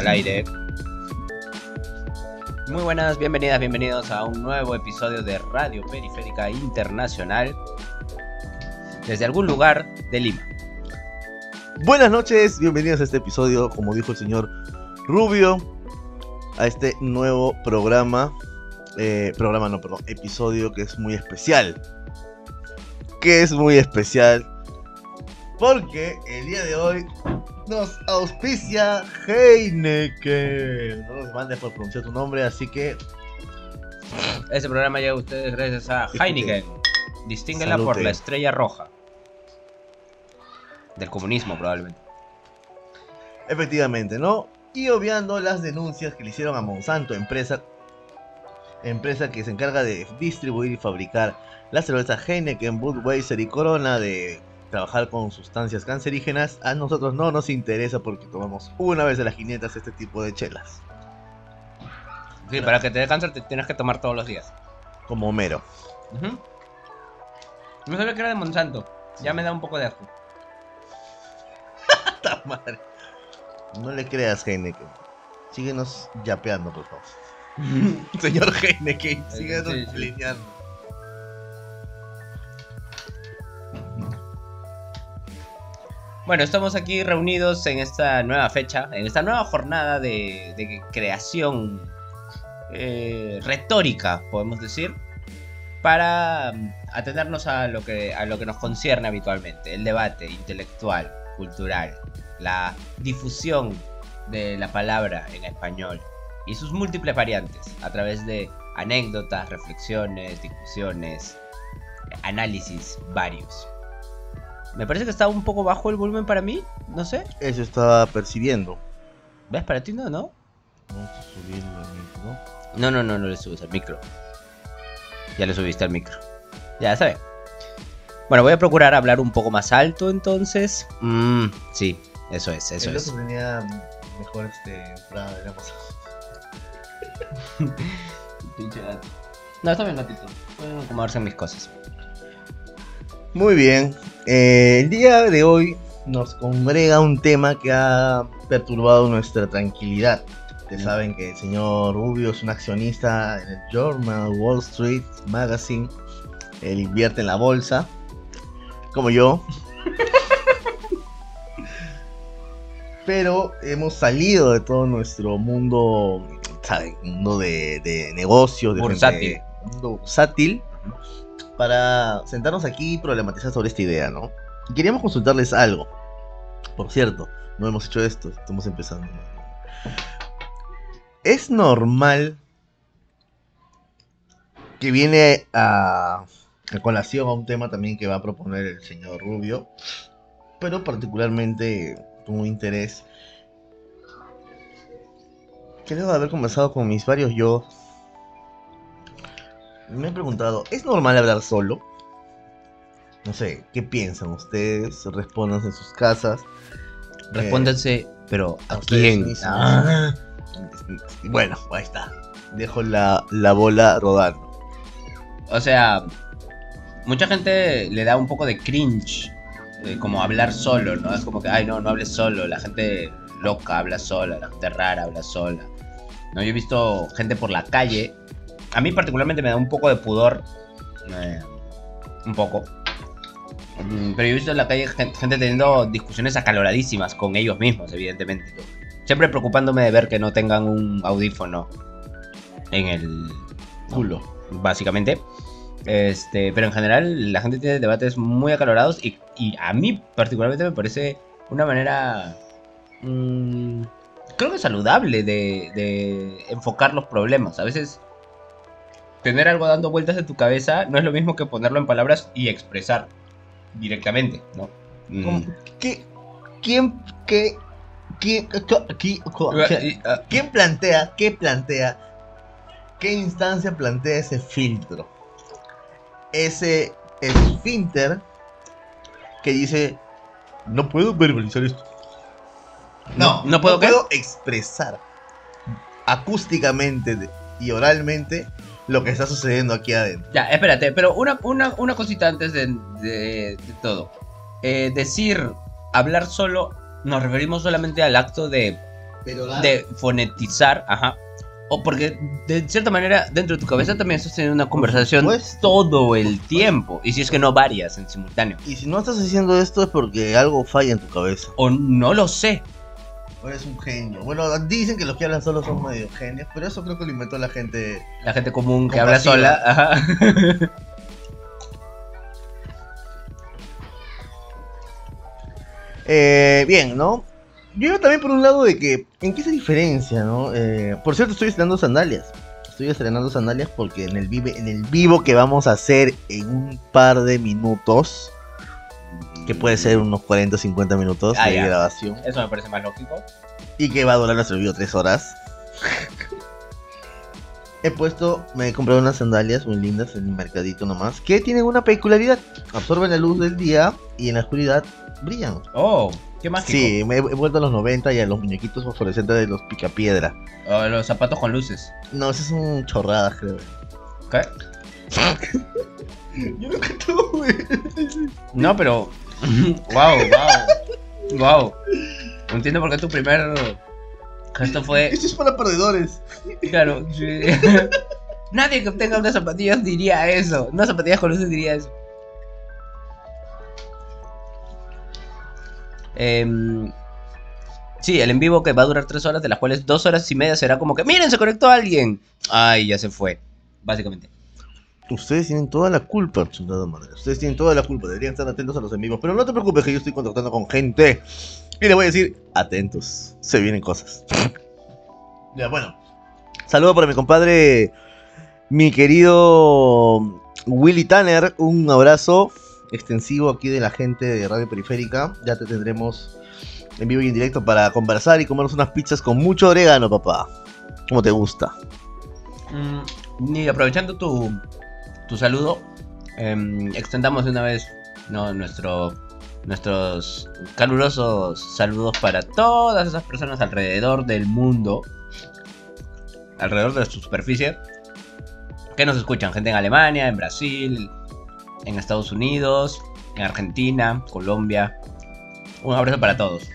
al aire. Muy buenas, bienvenidas, bienvenidos a un nuevo episodio de Radio Periférica Internacional desde algún lugar de Lima. Buenas noches, bienvenidos a este episodio, como dijo el señor Rubio, a este nuevo programa, eh, programa no, perdón, episodio que es muy especial. Que es muy especial porque el día de hoy nos auspicia Heineken. No nos mandes por pronunciar tu nombre, así que Este programa llega a ustedes gracias a. Heineken. Distínguela por la estrella roja. Del comunismo, probablemente. efectivamente, ¿no? Y obviando las denuncias que le hicieron a Monsanto, empresa, empresa que se encarga de distribuir y fabricar la cerveza Heineken, Budweiser y Corona de trabajar con sustancias cancerígenas, a nosotros no nos interesa porque tomamos una vez a las 500 este tipo de chelas, Sí, para que te dé cáncer te tienes que tomar todos los días. como Homero. No sabía que era de Monsanto. Ya me da un poco de asco. ¡Ta madre! No le creas Heineken. Síguenos yapeando, por favor. Señor Heineken, síguenos Sí, sí. lineando. Bueno, estamos aquí reunidos en esta nueva fecha, en esta nueva jornada de, creación eh, retórica, podemos decir, para mm, atendernos a lo, que, a lo que nos concierne habitualmente, el debate intelectual, cultural, la difusión de la palabra en español y sus múltiples variantes a través de anécdotas, reflexiones, discusiones, análisis varios. Me parece que está un poco bajo el volumen para mí, no sé. Eso estaba percibiendo. ¿Ves? Para ti no, ¿no? Vamos a subirlo al micro. No, no, no, no le subes al micro. Ya le subiste al micro. Ya sabe. Bueno, voy a procurar hablar un poco más alto entonces. Mm, sí, eso es, eso el es. otro tenía mejor este, entrada de la pasada. No, está bien, gatito. Pueden acomodarse en mis cosas. Muy bien. eh, el día de hoy nos congrega un tema que ha perturbado nuestra tranquilidad. Ustedes saben que el señor Rubio es un accionista en el Journal Wall Street Magazine. Él invierte en la bolsa, como yo. Pero hemos salido de todo nuestro mundo, ¿saben? Mundo de, de negocios, de Bursátil. gente- mundo bursátil, para sentarnos aquí y problematizar sobre esta idea, ¿no? Y queríamos consultarles algo. Por cierto, no hemos hecho esto, estamos empezando. ¿Es normal que viene a, colación a un tema también que va a proponer el señor Rubio, pero particularmente con un interés de haber conversado con mis varios yo, me he preguntado, ¿es normal hablar solo? No sé, ¿qué piensan ustedes? Respondan en sus casas. Respóndanse, pero ¿a, quién? Ah, Bueno, ahí está. Dejo la, la bola rodando. o sea, mucha gente le da un poco de cringe. eh, como hablar solo, ¿no? Es como que, ay, no, no hables solo. La gente loca habla sola, la gente rara habla sola. ¿no? Yo he visto gente por la calle. A mí particularmente me da un poco de pudor. eh, un poco. Mm, Pero yo he visto en la calle gen- gente teniendo discusiones acaloradísimas con ellos mismos, evidentemente. Siempre preocupándome de ver que no tengan un audífono en el Culo. básicamente. Este, pero en general la gente tiene debates muy acalorados y, y a mí particularmente me parece una manera, mm, creo que saludable de, de enfocar los problemas. A veces tener algo dando vueltas en tu cabeza no es lo mismo que ponerlo en palabras y expresar directamente, ¿no? Mm. ¿Cómo? ¿Qué, ¿Quién, qué, quién, co- qui- co- qué- Y, ah, quién plantea, qué plantea, qué instancia plantea ese filtro? Ese esfínter que dice, no puedo verbalizar esto. No, ¿No puedo qué? puedo expresar acústicamente y oralmente lo que está sucediendo aquí adentro. Ya, espérate, pero una, una, una cosita antes de, de- de todo. Eh, decir hablar solo nos referimos solamente al acto de, de fonetizar, ajá. O porque de cierta manera dentro de tu cabeza también estás teniendo una conversación supuesto. todo el tiempo. Y si es que no varias en simultáneo. Y si no estás haciendo esto es porque algo falla en tu cabeza. O no lo sé. O eres un genio. Bueno, dicen que los que hablan solo son medio genios, pero eso creo que lo inventó la gente. La gente común que habla sola. Ajá. Eh, bien, ¿no? Yo iba también por un lado de que, ¿en qué se diferencia, no? Eh, por cierto, estoy estrenando sandalias. Estoy estrenando sandalias porque en el, vive, en el vivo que vamos a hacer en un par de minutos, que puede ser unos 40 o 50 minutos Ah, de ya. grabación, Eso me parece más lógico. y que va a durar nuestro video 3 horas. He puesto, me he comprado unas sandalias muy lindas en el mercadito nomás, que tienen una peculiaridad. Absorben la luz del día y en la oscuridad brillan. Oh, qué mágico. Sí, me he he vuelto a los 90 y a los muñequitos fosforescentes de los picapiedra. Oh, los zapatos con luces. No, esas son chorradas, creo. ¿Qué? Yo nunca tuve. No, pero. Wow, wow. Wow. Entiendo por qué tu primer gesto fue. Esto es para perdedores. Claro. sí. Nadie que tenga unas zapatillas diría eso. Unas zapatillas con luces diría eso. Em, sí, el en vivo que va a durar tres horas, de las cuales dos horas y media será como que, miren, se conectó alguien. Ay, ya se fue. Básicamente. Ustedes tienen toda la culpa, chingada madre. Ustedes tienen toda la culpa. Deberían estar atentos a los en vivos. Pero no te preocupes que yo estoy contactando con gente. Y le voy a decir, atentos. Se vienen cosas. ya, bueno. Saludo para mi compadre, mi querido Willy Tanner. Un abrazo extensivo aquí de la gente de Radio Periférica. Ya te tendremos en vivo y en directo para conversar y comernos unas pizzas con mucho orégano, papá. Como te gusta. Mm, y aprovechando tu, tu saludo, em, extendamos de una vez no, nuestro, nuestros calurosos saludos para todas esas personas alrededor del mundo, alrededor de su superficie, que nos escuchan. Gente en Alemania, en Brasil, en Estados Unidos, en Argentina, Colombia. Un abrazo para todos.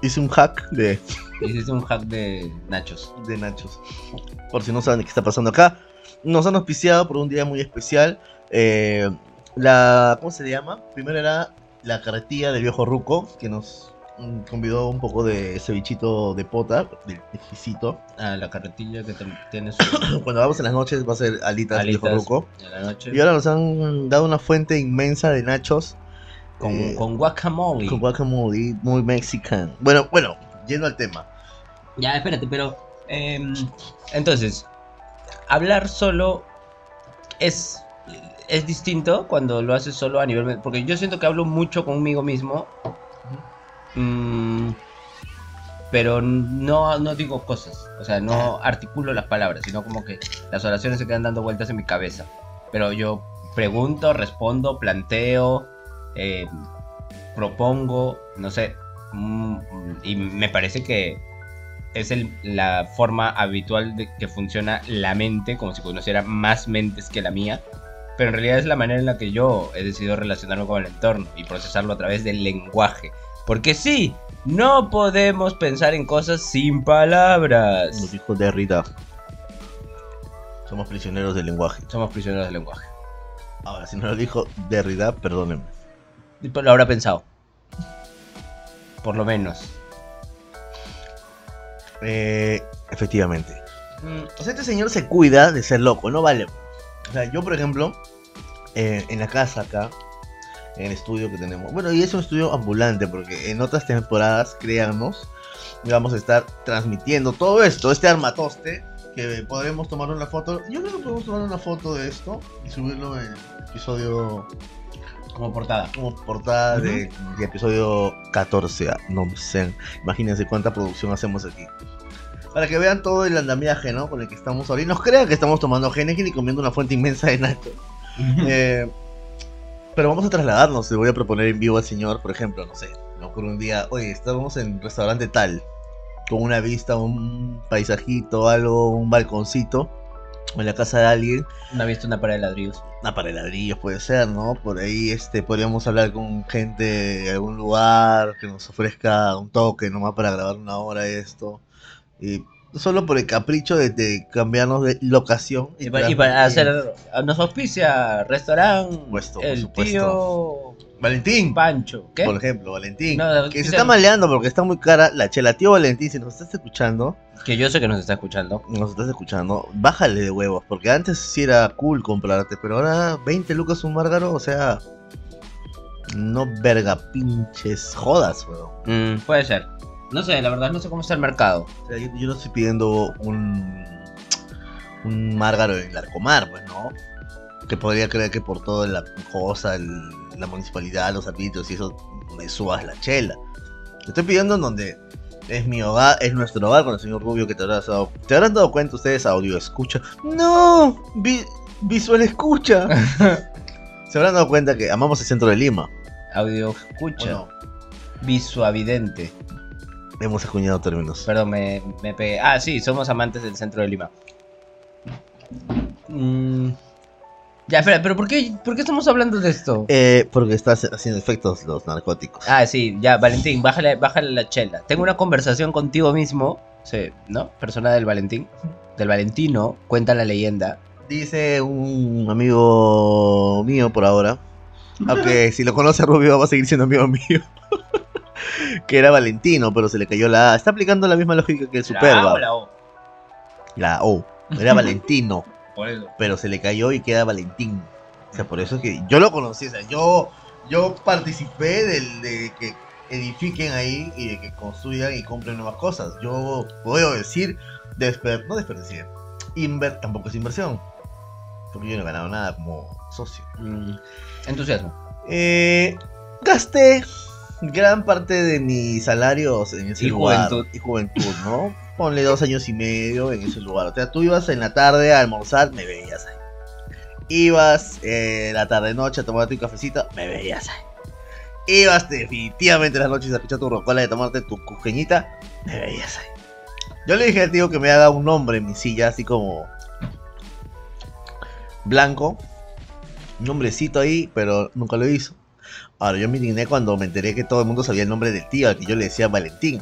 Hice un hack de, Hiciste un hack de nachos. de nachos. Por si no saben qué está pasando acá. Nos han auspiciado por un día muy especial. Eh, la. ¿Cómo se llama? Primero era la carretilla del viejo Ruco, que nos convidó un poco de cevichito de pota, del exquisito. Ah, la carretilla que tiene su Cuando vamos en las noches va a ser alitas, del viejo alitas Ruco. de la noche. Y ahora nos han dado una fuente inmensa de nachos Con, eh, con guacamole. con guacamole, muy mexican. Bueno, bueno, yendo al tema. Ya, espérate, pero. Em, entonces, hablar solo es. Es distinto cuando lo haces solo a nivel. Porque yo siento que hablo mucho conmigo mismo. mm, pero no, no digo cosas. O sea, no articulo las palabras, sino como que las oraciones se quedan dando vueltas en mi cabeza. Pero yo pregunto, respondo, planteo, eh, propongo, no sé. mm, y me parece que es el- la forma habitual de que funciona la mente, como si conociera más mentes que la mía. Pero en realidad es la manera en la que yo he decidido relacionarme con el entorno y procesarlo a través del lenguaje. Porque sí, no podemos pensar en cosas sin palabras. dijo Derrida. Somos prisioneros del lenguaje. Somos prisioneros del lenguaje. Ahora, si no lo dijo Derrida, perdónenme. Lo habrá pensado. Por lo menos. Eh, efectivamente. Mm, O sea, este señor se cuida de ser loco, no vale. O sea, yo, por ejemplo, eh, en la casa acá, en el estudio que tenemos. Bueno, y es un estudio ambulante, porque en otras temporadas, créanos, vamos a estar transmitiendo todo esto, este armatoste, que podremos tomar una foto. Yo creo que podemos tomar una foto de esto y subirlo en episodio Como portada. como portada de, de episodio 14. ah, No sé, imagínense cuánta producción hacemos aquí. Para que vean todo el andamiaje, ¿no? Con el que estamos ahora. Y nos crean que estamos tomando Heineken y comiendo una fuente inmensa de nachos. Eh, pero vamos a trasladarnos. Le voy a proponer en vivo al señor, por ejemplo, no sé. Me ocurre un día, oye, estamos en un restaurante tal. Con una vista, un paisajito, algo, un balconcito. o en la casa de alguien, ¿No has visto una pared de ladrillos? una pared de ladrillos puede ser, ¿no? Por ahí este, podríamos hablar con gente de algún lugar que nos ofrezca un toque nomás para grabar una hora esto. Y solo por el capricho de, de cambiarnos de locación. Y para, y para hacer. Nos auspicia restaurante. El supuesto. tío. Valentín. Pancho. ¿Qué? Por ejemplo, Valentín. No, que se está maleando porque está muy cara la chela. Tío Valentín, si nos estás escuchando, Que yo sé que nos está escuchando. nos estás escuchando, bájale de huevos. Porque antes sí era cool comprarte, pero ahora 20 lucas un márgaro, o sea. No verga pinches jodas, weón. Mm, puede ser. No sé, la verdad, no sé cómo está el mercado. O sea, yo, yo no estoy pidiendo un. Un márgaro en Larcomar, pues, ¿no? Que podría creer que por toda la cosa, el- la municipalidad, los arbitrios y eso, me subas la chela. Estoy pidiendo en donde es mi hogar, es nuestro hogar con el señor Rubio que te habrás dado. ¿Te habrán dado cuenta ustedes audio escucha? ¡No! Vi- visual escucha. Se habrán dado cuenta que amamos el centro de Lima. Audio ¿o escucha. no? Visuavidente. Hemos acuñado términos. Perdón, me, me pegué. Ah, sí, somos amantes del centro de Lima. Mm, Ya, espera, pero ¿por qué, ¿por qué estamos hablando de esto? Eh, porque estás haciendo efectos los narcóticos. Ah, sí, ya, Valentín, bájale, bájale la chela. Tengo una conversación contigo mismo, sí, ¿no? Persona del Valentín, del Valentino, cuenta la leyenda. Dice un amigo mío por ahora. Aunque si lo conoce a Rubio va a seguir siendo amigo mío. que era Valentino, pero se le cayó la A. Está aplicando la misma lógica que el ¿La A Superba. o la O? La O. Era Valentino, Por eso. pero se le cayó y queda Valentín. O sea, por eso es que yo lo conocí. O sea, yo, yo participé del, de que edifiquen ahí y de que construyan y compren nuevas cosas. Yo puedo decir, desper no desperdicié. Inver tampoco es inversión. Porque yo no he ganado nada como socio. Mm, entusiasmo. Eh, gasté gran parte de mis salarios en ese Y lugar. juventud. Y juventud, ¿no? Ponle dos años y medio en ese lugar. O sea, tú ibas en la tarde a almorzar, me veías ahí. Ibas eh, la tarde noche a tomarte un cafecito, me veías ahí. Ibas definitivamente las noches a escuchar tu rocola de tomarte tu cujeñita, me veías ahí. Yo le dije al tío que me haga un nombre en mi silla, así como blanco, un nombrecito ahí, pero nunca lo hizo. Ahora yo me indigné cuando me enteré que todo el mundo sabía el nombre del tío, al que yo le decía Valentín.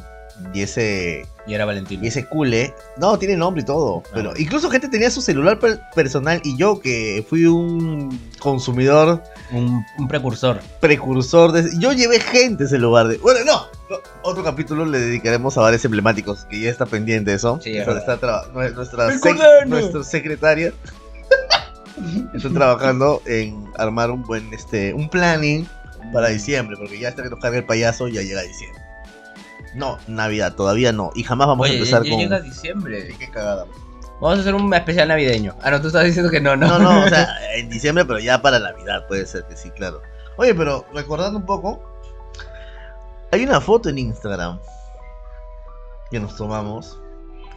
Y ese, Y era Valentín. y ese cule, no, tiene nombre y todo. Ah. Pero incluso gente tenía su celular per- personal y yo que fui un consumidor Un, un precursor. precursor de... Yo llevé gente a ese lugar de... Bueno, no. no, Otro capítulo le dedicaremos a varios emblemáticos, que ya está pendiente eso. Sí, es Está- nuestra, nuestra secretaria está trabajando en armar un buen este un planning para diciembre, porque ya hasta que nos cargue el payaso ya llega diciembre. No, Navidad, todavía no. Y jamás vamos Oye, a empezar ya con... llega diciembre. Qué cagada. Vamos a hacer un especial navideño. Ah, no, tú estás diciendo que no, no. No, no, o sea, en diciembre, pero ya para Navidad puede ser que sí, claro. Oye, pero recordando un poco, hay una foto en Instagram que nos tomamos.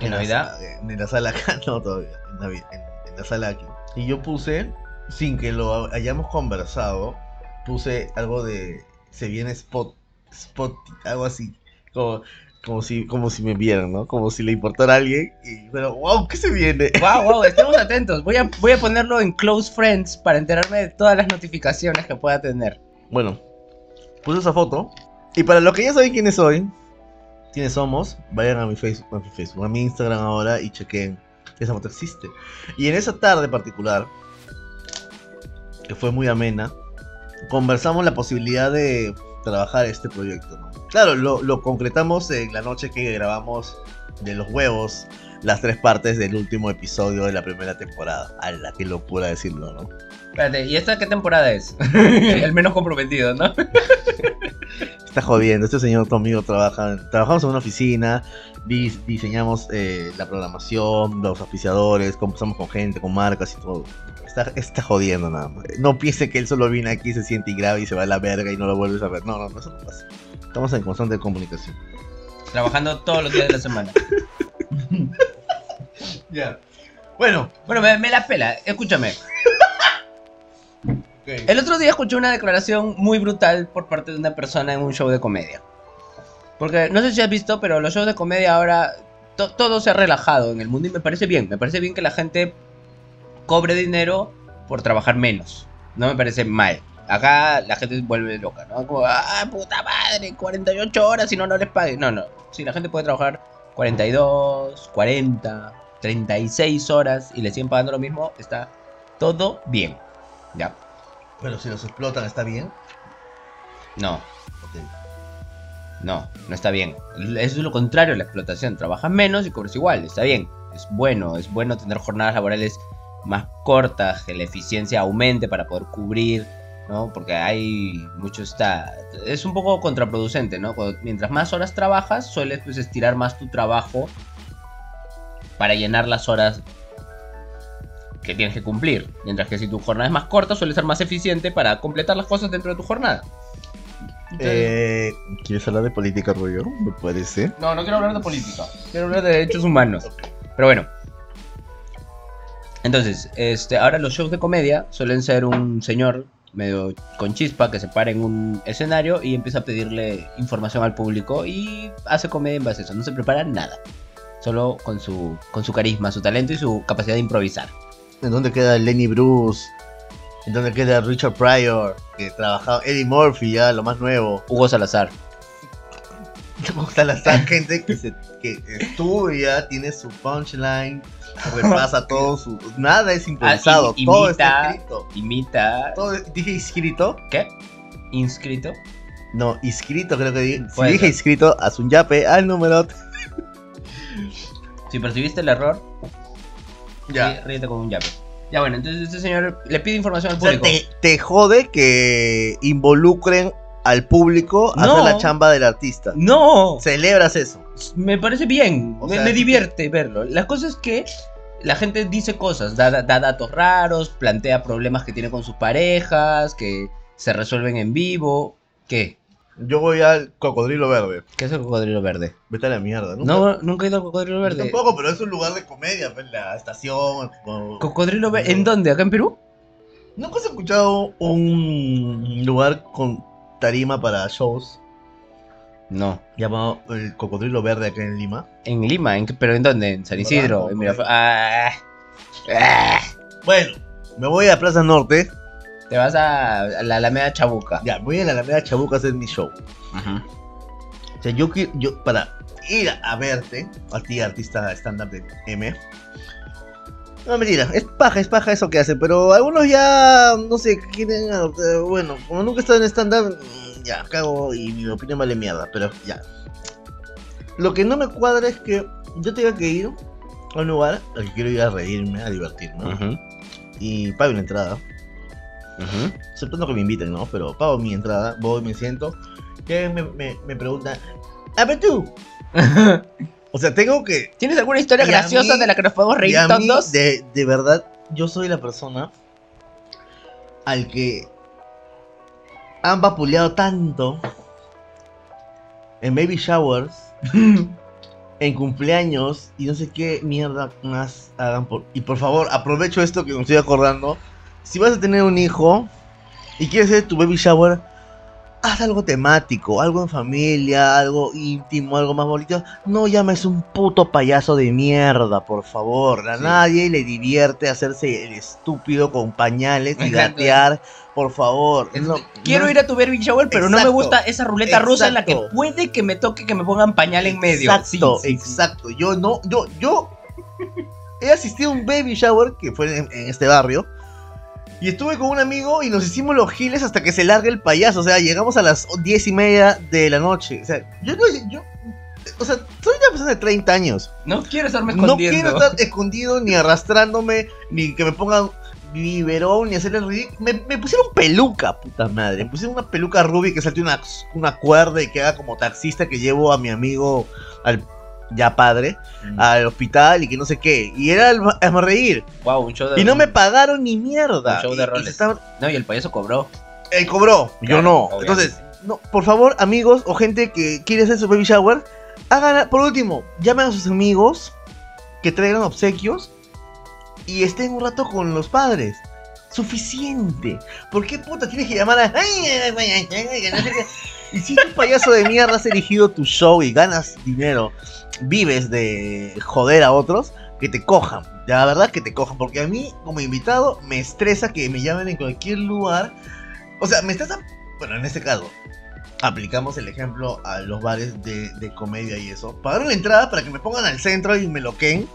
¿En Navidad? en la sala acá, no todavía, en, en- en la sala aquí. Y yo puse, sin que lo hayamos conversado, puse algo de, se viene spot, spot, algo así, como, como si, como si me vieran, ¿no? Como si le importara a alguien. Y, pero, wow, ¿qué se viene? Wow, wow, estemos atentos. Voy a, voy a ponerlo en Close Friends para enterarme de todas las notificaciones que pueda tener. Bueno, puse esa foto. Y para los que ya saben quiénes soy, quiénes somos, vayan a mi Facebook, a mi, Facebook, a mi Instagram ahora y chequen que esa foto existe. Y en esa tarde particular, que fue muy amena, conversamos la posibilidad de trabajar este proyecto. ¿no? Claro, lo, lo concretamos en la noche que grabamos de los huevos las tres partes del último episodio de la primera temporada. ¡Hala, qué locura decirlo, ¿no? Espérate, ¿y esta qué temporada es? El menos comprometido, ¿no? Está jodiendo, este señor conmigo trabaja, trabajamos en una oficina, dis- diseñamos eh, la programación, los auspiciadores, conversamos con gente, con marcas y todo. Está, está jodiendo nada más. No piense que él solo viene aquí, se siente y graba y se va a la verga y no lo vuelves a ver. No, no, no, eso no pasa. Estamos en constante comunicación. Trabajando todos los días de la semana. Ya. Bueno, Bueno, me, me la pela, escúchame. El otro día escuché una declaración muy brutal por parte de una persona en un show de comedia. Porque no sé si has visto, pero los shows de comedia ahora to- todo se ha relajado en el mundo y me parece bien. Me parece bien que la gente cobre dinero por trabajar menos. No me parece mal. Acá la gente se vuelve loca, ¿no? Como, ah, puta madre, 48 horas y no, no les pague. No, no. Si la gente puede trabajar 42, 40, 36 horas y le siguen pagando lo mismo, está todo bien. ¿Ya? Pero si los explotan, ¿está bien? No, no, no está bien. Eso es lo contrario a la explotación. Trabajas menos y cobras igual, está bien. Es bueno, es bueno tener jornadas laborales más cortas, que la eficiencia aumente para poder cubrir, ¿no? Porque hay mucho está... Es un poco contraproducente, ¿no? Cuando- mientras más horas trabajas, sueles pues, estirar más tu trabajo para llenar las horas que tienes que cumplir. Mientras que si tu jornada es más corta, suele ser más eficiente para completar las cosas dentro de tu jornada. Eh, ¿Quieres hablar de política, Rubio? Me parece. No, no quiero hablar de política. Quiero hablar de derechos humanos. Pero bueno. Entonces, este, ahora los shows de comedia suelen ser un señor medio con chispa que se para en un escenario y empieza a pedirle información al público y hace comedia en base a eso. No se prepara nada. Solo con su, con su carisma, su talento y su capacidad de improvisar. ¿En dónde queda Lenny Bruce? ¿En dónde queda Richard Pryor? Que trabajaba Eddie Murphy, ya, lo más nuevo. Hugo Salazar. Gusta la gente que, se, que estudia, tiene su punchline, repasa todo su. Nada es improvisado, Ah, todo imita. está escrito. Imita. Todo, ¿Dije inscrito? ¿Qué? Inscrito. No, inscrito creo que dije. Si dije inscrito, haz un yape al número. Si percibiste el error, rí- ríete con un llave. Ya bueno, entonces este señor le pide información al O sea, público. te, te jode que involucren al público a No. hacer la chamba del artista. No, Celebras eso. Me parece bien, O me, sea, me sí divierte verlo. La cosa es que la gente dice cosas, da, da datos raros, plantea problemas que tiene con sus parejas, que se resuelven en vivo. ¿Qué? Yo voy al cocodrilo verde. ¿Qué es el cocodrilo verde? Vete a la mierda, ¿no? No, nunca he ido al cocodrilo Yo verde. Tampoco, pero es un lugar de comedia, pues, la estación. ¿Cocodrilo verde? ¿En dónde? ¿Acá en Perú? ¿Nunca has escuchado un lugar con tarima para shows No. llamado el Cocodrilo Verde acá en Lima? ¿En Lima? ¿En ¿Pero en dónde? ¿En San Isidro? ¿En Miraflores? Ah, ah. Bueno, me voy a Plaza Norte. Te vas a, a la Alameda Chabuca. Ya, voy a la Alameda Chabuca a hacer mi show. Ajá. O sea, yo, yo para ir a verte, a ti, artista stand-up de M. No, mentira, es paja, es paja eso que hacen, pero algunos ya, no sé, quieren, bueno, como nunca estado en stand-up, ya, cago y mi opinión vale mierda, pero ya. Lo que no me cuadra es que yo tenga que ir a un lugar al que quiero ir a reírme, a divertirme, Ajá. y pago una entrada, Ajá. aceptando que me inviten, ¿no? Pero pago mi entrada, voy, me siento, que me, me, me preguntan, a ver tú, o sea, tengo que ¿Tienes alguna historia graciosa mí- de la que nos podemos reír a mí, todos? de, de verdad, yo soy la persona al que han vapuleado tanto en baby showers, en cumpleaños y no sé qué mierda más hagan por... Y por favor, aprovecho esto que me estoy acordando. Si vas a tener un hijo y quieres hacer tu baby shower, haz algo temático, algo en familia, algo íntimo, algo más bonito. No llames un puto payaso de mierda, por favor. A Sí. nadie le divierte hacerse el estúpido con pañales y gatear, por favor. Es- No, Quiero no- ir a tu baby shower, pero no me gusta esa ruleta rusa en la que puede que me toque que me pongan pañal en medio. Exacto, Sí, sí, sí. exacto. Yo no, yo, yo he asistido a un baby shower que fue en, en este barrio. Y estuve con un amigo y nos hicimos los giles hasta que se largue el payaso. O sea, llegamos a las diez y media de la noche. O sea, yo no, yo, o sea, soy una persona de 30 años. No quiero estarme No escondiendo. quiero estar escondido ni arrastrándome, ni que me pongan biberón, ni hacer el ridículo. Me, me pusieron peluca, puta madre. Me pusieron una peluca rubia que salte una, una cuerda y que haga como taxista que llevo a mi amigo al ya padre Mm. al hospital y que no sé qué. Y era el, hazme reír. Wow, un show de Y no me pagaron ni mierda. Un show de Y- y roles. estaban- No, y el payaso cobró. él cobró, yo no. obviamente. Entonces, no, por favor, amigos o gente que quiere hacer su baby shower, hagan, por último, llamen a sus amigos que traigan obsequios y estén un rato con los padres. Suficiente. ¿Por qué puta tienes que llamar a... Y si tu payaso de mierda has elegido tu show y ganas dinero, vives de joder a otros, que te cojan. La verdad que te cojan. Porque a mí, como invitado, me estresa que me llamen en cualquier lugar. O sea, me estresa. Bueno, en este caso, aplicamos el ejemplo a los bares de, de comedia y eso. Pagar una entrada para que me pongan al centro y me loquen.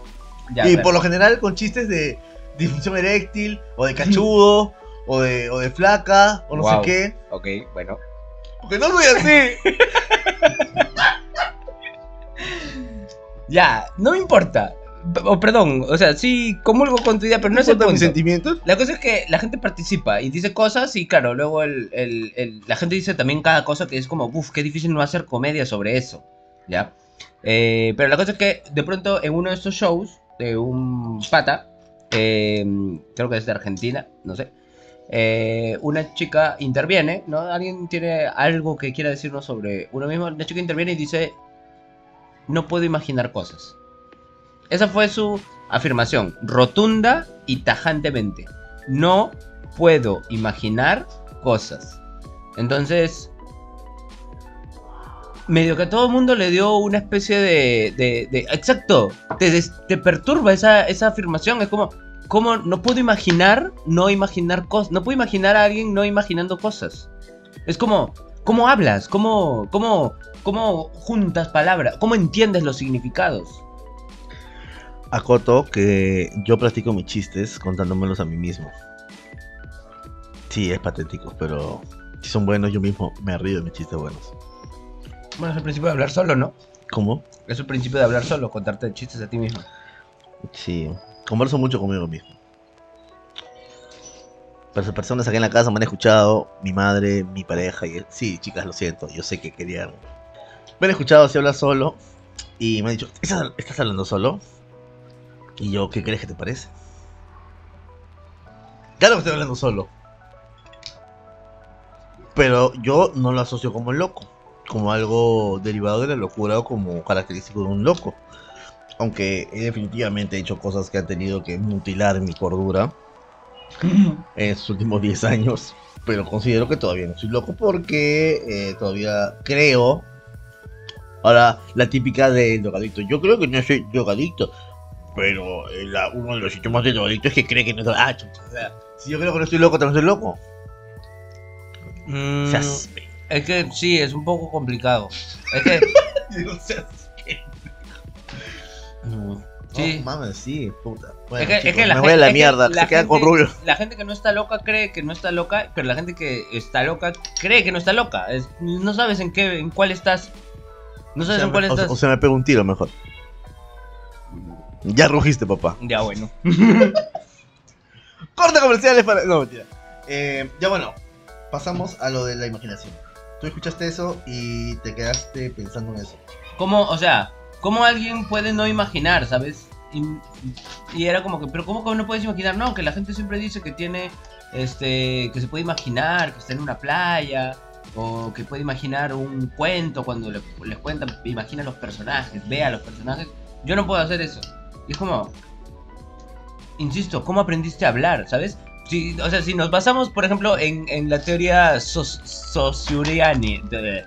Ya, y por lo general con chistes de disfunción eréctil, o de cachudo, o de, o de flaca, o no Wow. sé qué. Ok, bueno. Porque no soy así. Ya, no me importa. O perdón, o sea, sí comulgo con tu idea, pero no es el importan mis punto. sentimientos. La cosa es que la gente participa y dice cosas y claro, luego el, el- el- la gente dice también cada cosa que es como, uff, qué difícil no hacer comedia sobre eso, ¿ya? Eh, pero la cosa es que de pronto en uno de estos shows de un pata, eh, creo que es de Argentina, no sé, eh, una chica interviene, ¿no? Alguien tiene algo que quiera decirnos sobre uno mismo, la chica interviene y dice, no puedo imaginar cosas. Esa fue su afirmación, rotunda y tajantemente. No puedo imaginar cosas. Entonces, medio que todo el mundo le dio una especie de... de- exacto, te, perturba esa, afirmación. Es como, como no puedo imaginar no imaginar cosas. No puedo imaginar a alguien no imaginando cosas. Es como, ¿cómo hablas? ¿Cómo, cómo, cómo juntas palabras? ¿Cómo entiendes los significados? Acoto que yo practico mis chistes contándomelos a mí mismo. Sí, es patético, pero si son buenos, yo mismo me río de mis chistes buenos. Bueno, es el principio de hablar solo, ¿no? ¿Cómo? Es el principio de hablar solo, contarte chistes a ti mismo. Sí, converso mucho conmigo mismo. Pero las personas aquí en la casa me han escuchado, mi madre, mi pareja, y sí, chicas, lo siento, yo sé que querían. Me han escuchado si hablas solo y me han dicho, ¿estás, estás hablando solo? Y yo, ¿qué crees que te parece? Claro que estoy hablando solo. Pero yo no lo asocio como loco, como algo derivado de la locura o como característico de un loco. Aunque he definitivamente hecho cosas que han tenido que mutilar mi cordura en estos últimos 10 años. Pero considero que todavía no soy loco porque eh, todavía creo. Ahora, la típica del drogadicto. Yo creo que no soy drogadicto. Pero eh, la- uno de los síntomas del drogadicto es que cree que no es Ah, chucha, o sea, si yo creo que no estoy loco, también soy loco. Mm, es que sí, es un poco complicado. Es que. Mm, sí. Oh, mames, sí, puta. Es que, es que la me gente, voy a la que mierda, la se quedan con Rubio. La gente que no está loca cree que no está loca, pero la gente que está loca cree que no está loca. Es- no sabes en qué, en cuál estás. No O sabes en cuál me- o- estás. o sea, me pego un tiro mejor. Ya rugiste, papá. ya bueno. Corte comerciales para. No, mentira. Eh, ya bueno, pasamos a lo de la imaginación. Tú escuchaste eso y te quedaste pensando en eso. ¿Cómo, o sea, cómo alguien puede no imaginar, sabes? Y, y era como que, pero ¿cómo no puedes imaginar? No, que la gente siempre dice que tiene, este, que se puede imaginar, que está en una playa, o que puede imaginar un cuento cuando le- les cuentan, imagina los personajes, ve a los personajes. Yo no puedo hacer eso. Y es como, insisto, ¿cómo aprendiste a hablar, sabes? Si, o sea, si nos basamos, por ejemplo, en, en la teoría soc- sociuriani, de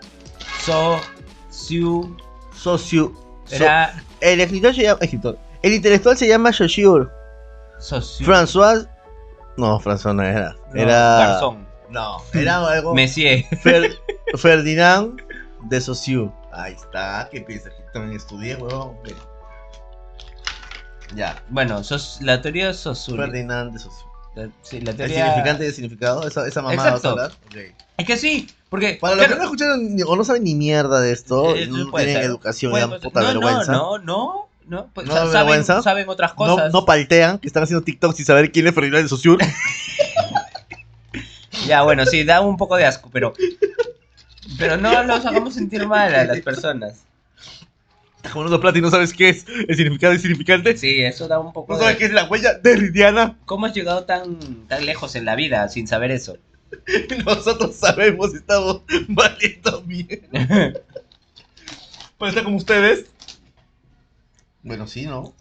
socio, Socio. so- era el escritor se llama. Escritor. El intelectual se llama Saussure. socio, François. No, François no era. no, Era. Garzón, No, era algo. Messier. Fer- Ferdinand de Saussure. Ahí está. ¿Qué piensas? Que también estudié, huevón. Ya. Bueno, sos, la teoría sociuri. Ferdinand de Saussure. la- sí, la ¿El teoría... significante y el significado? ¿Esa, esa mamada vas a hablar? Ok. Es que sí, porque... Para los que claro, no escucharon ni- o no saben ni mierda de esto, Eh, no tienen ser. educación, puede- puta no, vergüenza. No, no, no, no, pues, ¿No saben, vergüenza? saben otras No, cosas. no paltean, que están haciendo TikTok sin saber quién es Ferdinand de Saussure. Ya, bueno, sí, da un poco de asco, pero... Pero no los hagamos sentir mal a las personas. Estás cobrando plata y no sabes qué es el significado y significante. Sí, eso da un poco No sabes de... qué es la huella derridiana. ¿Cómo has llegado tan, tan lejos en la vida sin saber eso? Nosotros sabemos, estamos valiendo bien. Para estar como ustedes. Bueno, sí, ¿no?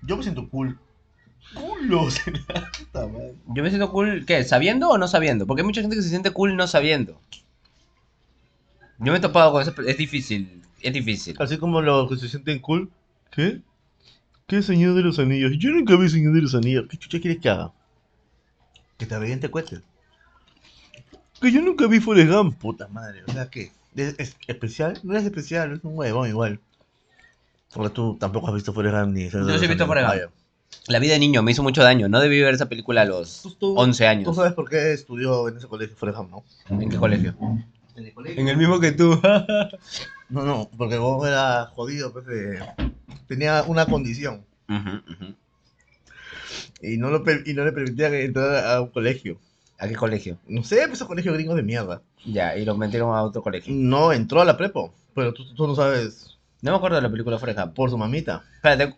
Yo me siento cool. Culo, será. Puta madre. Yo me siento cool, ¿qué? ¿Sabiendo o no sabiendo? Porque hay mucha gente que se siente cool no sabiendo. Yo me he topado con eso, pero es difícil, es difícil. Así como los que se sienten cool. ¿Qué? ¿Qué Señor de los Anillos? Yo nunca vi Señor de los Anillos. ¿Qué chucha quieres que haga? Que te reviente cueste. Que yo nunca vi Forrest Gump. Puta madre, o sea, ¿qué? ¿Es, es especial? No es especial, es un huevón igual. Ahora tú tampoco has visto Forrest Gump ni... Yo sí he visto Forrest Gump. La vida de niño me hizo mucho daño. No debí ver esa película a los tú- 11 años. Tú sabes por qué estudió en ese colegio Gump, ¿no? ¿En qué colegio? En el colegio. En el mismo que tú. No, no, porque vos era jodido, pues, de- tenía una condición y no, lo y no le permitían entrar a un colegio. ¿A qué colegio? No sé, pues esos colegios gringos de mierda. Ya, y lo metieron a otro colegio. No, entró a la prepo, pero tú, tú no sabes No me acuerdo de la película Gump. por su mamita. Espérate.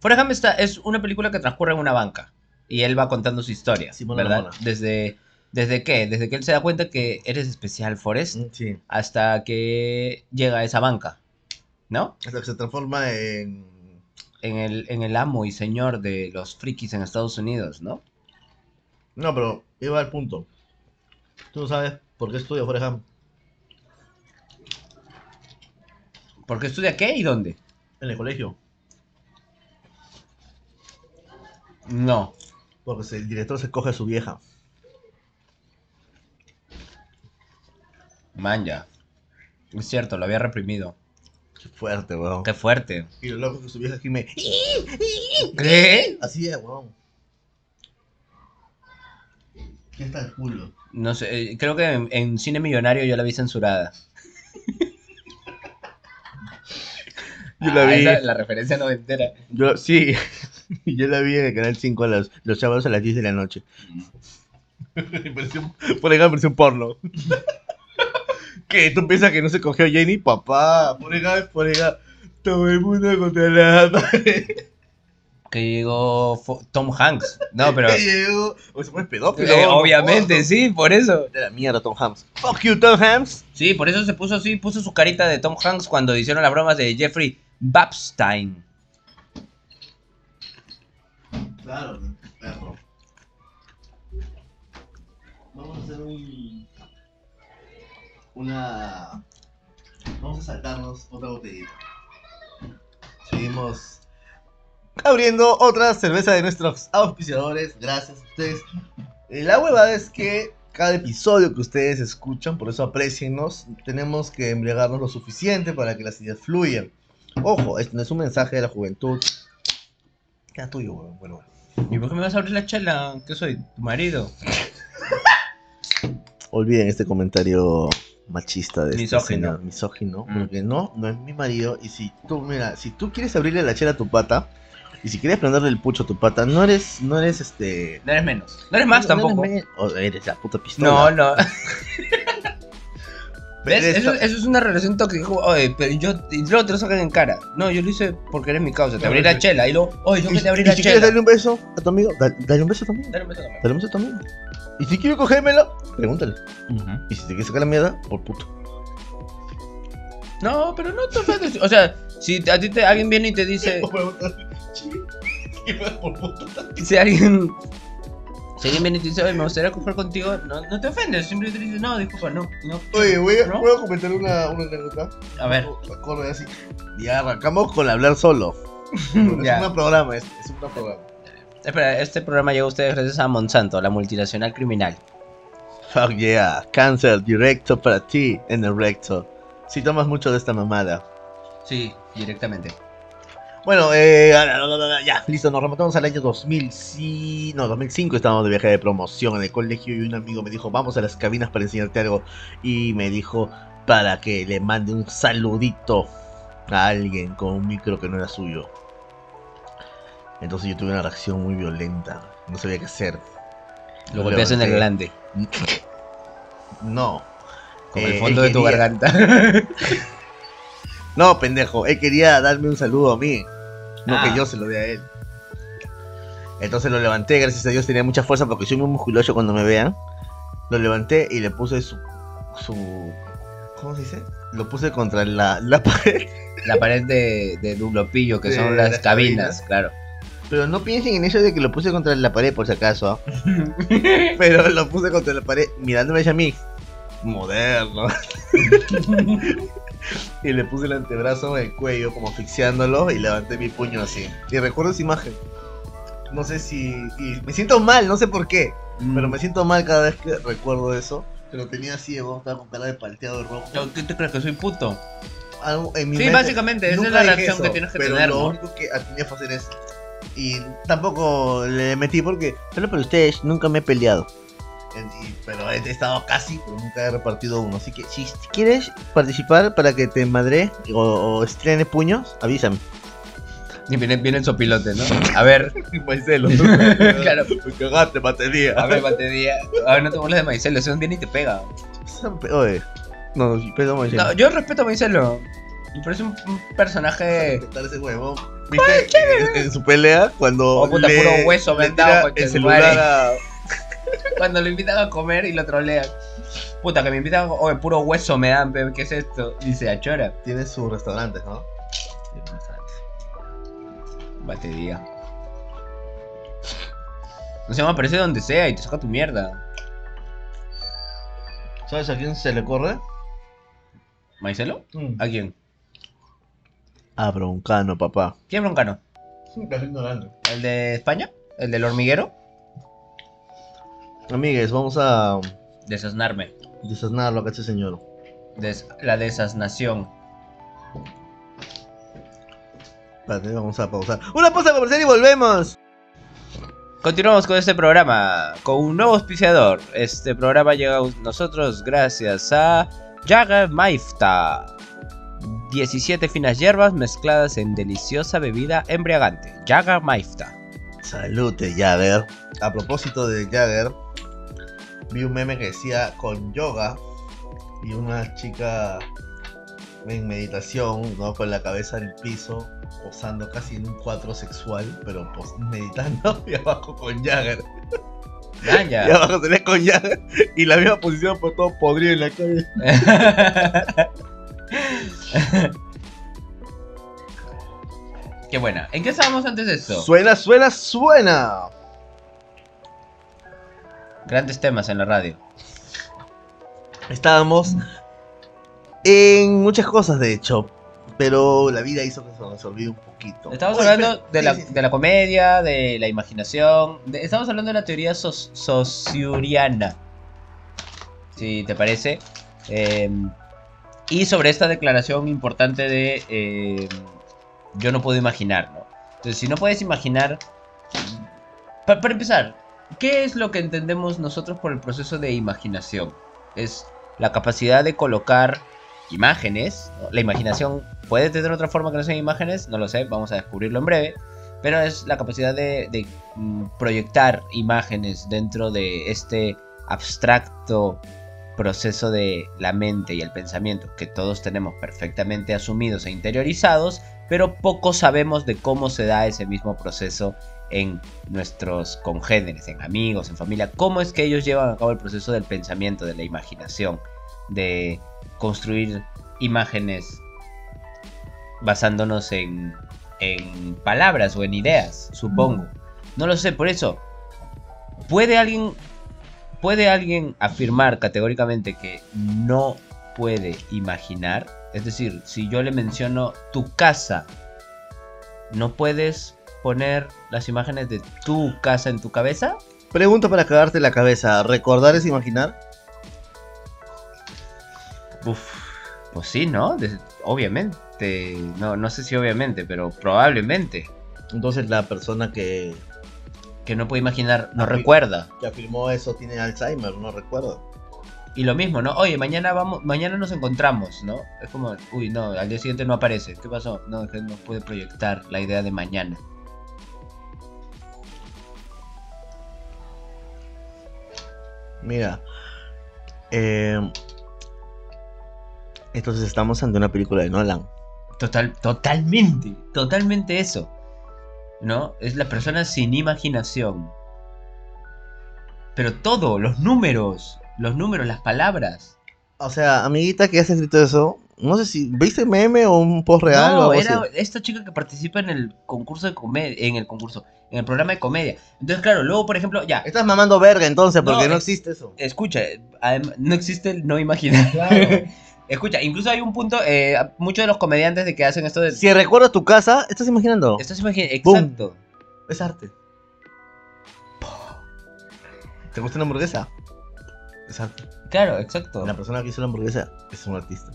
Forrest Gump está, es una película que transcurre en una banca. Y él va contando su historia. Simón ¿Verdad? Lamona. Desde, ¿Desde qué? Desde que él se da cuenta que eres especial, Forrest, Sí. hasta que llega a esa banca. ¿No? Hasta que se transforma en... En el, en el amo y señor de los frikis en Estados Unidos, ¿no? No, pero iba al punto. Tú no sabes por qué estudia Forrest Gump. ¿Por qué estudia qué y dónde? En el colegio. No. Porque el director se coge a su vieja. Man, ya. Es cierto, lo había reprimido. Qué fuerte, weón. Qué fuerte. Y lo loco que su vieja aquí me... ¿Qué? Así es, weón. ¿Qué está el culo? No sé, eh, creo que en, en Cine Millonario yo la vi censurada. Yo la Ah, vi. esa- la referencia no entera. Yo, sí, yo la vi en el canal 5 a los, los sábados a las 10 de la noche. Pareció- Por acá pareció un porno. ¿Qué? ¿Tú piensas que no se cogió a Jenny? Papá, por acá, por acá. Todo el mundo contra la pared. Que llegó fo- Tom Hanks. No, pero. Llegó- O se pone pedófilo. Eh, obviamente, sí, por eso. De la mierda, Tom Hanks. Fuck you, Tom Hanks. Sí, por eso se puso así, puso su carita de Tom Hanks cuando hicieron las bromas de Jeffrey Babstein. Claro, perro. Vamos a hacer un. Una. Vamos a saltarnos otra botellita. Seguimos abriendo otra cerveza de nuestros auspiciadores. Gracias a ustedes. Eh, La huevada es que cada episodio que ustedes escuchan, por eso apreciennos, tenemos que embriagarnos lo suficiente para que las ideas fluyan. Ojo, este no es un mensaje de la juventud. Queda tuyo. Bueno, bueno. ¿Y por qué me vas a abrir la chela? ¿Qué soy? ¿Tu marido? Olviden este comentario machista de este Misógino. señor, misógino, Mm. porque no, no es mi marido. Y si tú, mira, si tú quieres abrirle la chela a tu pata, y si quieres prenderle el pucho a tu pata, no eres, no eres este. No eres menos. No eres más no- tampoco. No eres, me- o eres la puta pistola. No, no. Eso, es una relación tóxica. Oye, pero yo. Y luego te lo sacan en cara. No, yo lo hice porque eres mi causa. Te abrí la chela. Y luego, oye, yo que te abrí la si quieres chela. darle un beso a tu amigo, da- dale un beso también. Dale un beso también. Dale un beso. Y si quiero cogérmelo, pregúntale. Y si te quieres sacar la mierda, por puto. No, pero no te ofendes. O sea, si a ti te, alguien viene y te dice. O pregúntale, "Sí, ¿qué fue por puto? Si alguien. Si alguien viene y te dice, oye, me gustaría coger contigo, no, no te ofendes. Simplemente dices, no, disculpa, no. no. Oye, voy a, ¿No? voy a comentar una, una anécdota. A ver. Acorde así. Ya arrancamos con hablar solo. es un programa, es, es un programa. Espera, este programa llega a ustedes gracias a Monsanto, la multinacional criminal. Fuck yeah, cáncer directo para ti en el recto. Si tomas mucho de esta mamada. Sí, directamente. Bueno, eh, ya, listo, nos remontamos al año 2000, sí, no, 2005 estábamos de viaje de promoción en el colegio y un amigo me dijo, vamos a las cabinas para enseñarte algo. Y me dijo para que le mande un saludito a alguien con un micro que no era suyo. Entonces yo tuve una reacción muy violenta, no sabía qué hacer. Lo golpeas en el glande, No. con Eh, el fondo él de tu garganta. No, pendejo, él quería darme un saludo a mí, no Ah. que yo se lo dé a él. Entonces lo levanté, gracias a Dios tenía mucha fuerza porque soy muy musculoso cuando me vean. Lo levanté y le puse su. su ¿Cómo se dice? Lo puse contra la, la pared. La pared de, de Dunlopillo, que De son las, las cabinas, cabinas. claro. Pero no piensen en eso de que lo puse contra la pared por si acaso. ¿ah? Pero lo puse contra la pared mirándome hacia mí. Moderno. y le puse el antebrazo en el cuello, como asfixiándolo, y levanté mi puño así. Y recuerdo esa imagen. No sé si. Y me siento mal, no sé por qué. Pero me siento mal cada vez que recuerdo eso. Pero tenía ciego, estaba con cara de palteado rojo. ¿Qué te crees que soy puto? Algo en mi Sí, mente- básicamente, esa es la reacción eso, que tienes que pero tener, Lo ¿no? único que tenía que hacer es. Y tampoco le metí porque. Solo por ustedes, nunca me he peleado. Pero he estado casi, pero nunca he repartido uno. Así que si quieres participar para que te madre o, o estrene puños, avísame. Y viene, viene el sopilote, ¿no? A ver, Maicelo. Claro. Me cagaste, batería. a ver, batería. A ver, no te burles de Maicelo, ese un viene y te pega. Oye. No, pero Maicelo. No, yo respeto a Maicelo. Me parece un, un personaje. ese. ¿Viste en, en su pelea cuando Oh, puta, le, puro hueso me le tira el celular a... Cuando lo invitan a comer y lo trolean. Puta, que me invitan, oye, puro hueso me dan, ¿qué es esto? Dice, achora. Tiene sus restaurantes, ¿no? Batería. No se me aparece donde sea y te saca tu mierda. ¿Sabes a quién se le corre? ¿Maicelo? ¿A quién? A Broncano, papá. ¿Quién es Broncano? Ignorante. ¿El de España? ¿El del hormiguero? Amigues, vamos a Desasnarme. desasnarlo acá este señor. Des- la desasnación. Espérate, vamos a pausar. ¡Una pausa comercial y volvemos! Continuamos con este programa, con un nuevo auspiciador. Este programa llega a nosotros gracias a Jagger Maifta. 17 finas hierbas mezcladas en deliciosa bebida embriagante. Jagger Maifta. Salute, Jagger. A propósito de Jagger, vi un meme que decía con yoga y una chica en meditación, ¿no? Con la cabeza en el piso, posando casi en un cuadro sexual, pero pos- meditando y abajo con Jagger. Y abajo ve con Jagger y la misma posición por todo podrido en la calle. Qué buena. ¿En qué estábamos antes de esto? Suena, suena, suena. Grandes temas en la radio. Estábamos en muchas cosas, de hecho. Pero la vida hizo que se nos olvide un poquito. Estamos Oye, hablando de sí, la, sí, sí. de la comedia, de la imaginación. de- estamos hablando de la teoría soc- sociuriana. Si te parece. Eh, y sobre esta declaración importante de eh, yo no puedo imaginar, ¿no? Entonces, si no puedes imaginar. pa- para empezar, ¿qué es lo que entendemos nosotros por el proceso de imaginación? Es la capacidad de colocar imágenes. La imaginación puede tener otra forma que no sean imágenes, no lo sé, vamos a descubrirlo en breve. Pero es la capacidad de, de, mm, proyectar imágenes dentro de este abstracto proceso de la mente y el pensamiento que todos tenemos perfectamente asumidos e interiorizados, pero poco sabemos de cómo se da ese mismo proceso en nuestros congéneres, en amigos, en familia, cómo es que ellos llevan a cabo el proceso del pensamiento, de la imaginación, de construir imágenes basándonos en, en palabras o en ideas, supongo. No lo sé, por eso, ¿puede alguien, ¿puede alguien afirmar categóricamente que no puede imaginar? Es decir, si yo le menciono tu casa, ¿no puedes poner las imágenes de tu casa en tu cabeza? Pregunta para cagarte la cabeza. ¿Recordar es imaginar? Uf, pues sí, ¿no? Obviamente. No, no sé si obviamente, pero probablemente. Entonces la persona que, Que no puede imaginar, no recuerda. que afirmó eso tiene Alzheimer, no recuerdo. Y lo mismo, ¿no? Oye, mañana vamos, mañana nos encontramos, ¿no? Es como, uy, no, al día siguiente no aparece. ¿Qué pasó? No, es que no puede proyectar la idea de mañana. Mira. eh, entonces estamos ante una película de Nolan. Total, totalmente, totalmente eso. ¿No? Es la persona sin imaginación. Pero todo, los números, los números, las palabras. O sea, amiguita que has escrito eso, no sé si viste meme o un post real o no, algo era así. esta chica que participa en el concurso de comedia, en el concurso, en el programa de comedia. Entonces, claro, luego, por ejemplo, ya, Estás mamando verga entonces, porque No, no, existe eso. escucha, no existe el no imaginar. Escucha, incluso hay un punto, eh, muchos de los comediantes de que hacen esto de... Si recuerdas tu casa, ¿estás imaginando? Estás imaginando, Boom. exacto. Es arte. ¿Te gusta una hamburguesa? Es arte. Claro, exacto. La persona que hizo la hamburguesa es un artista.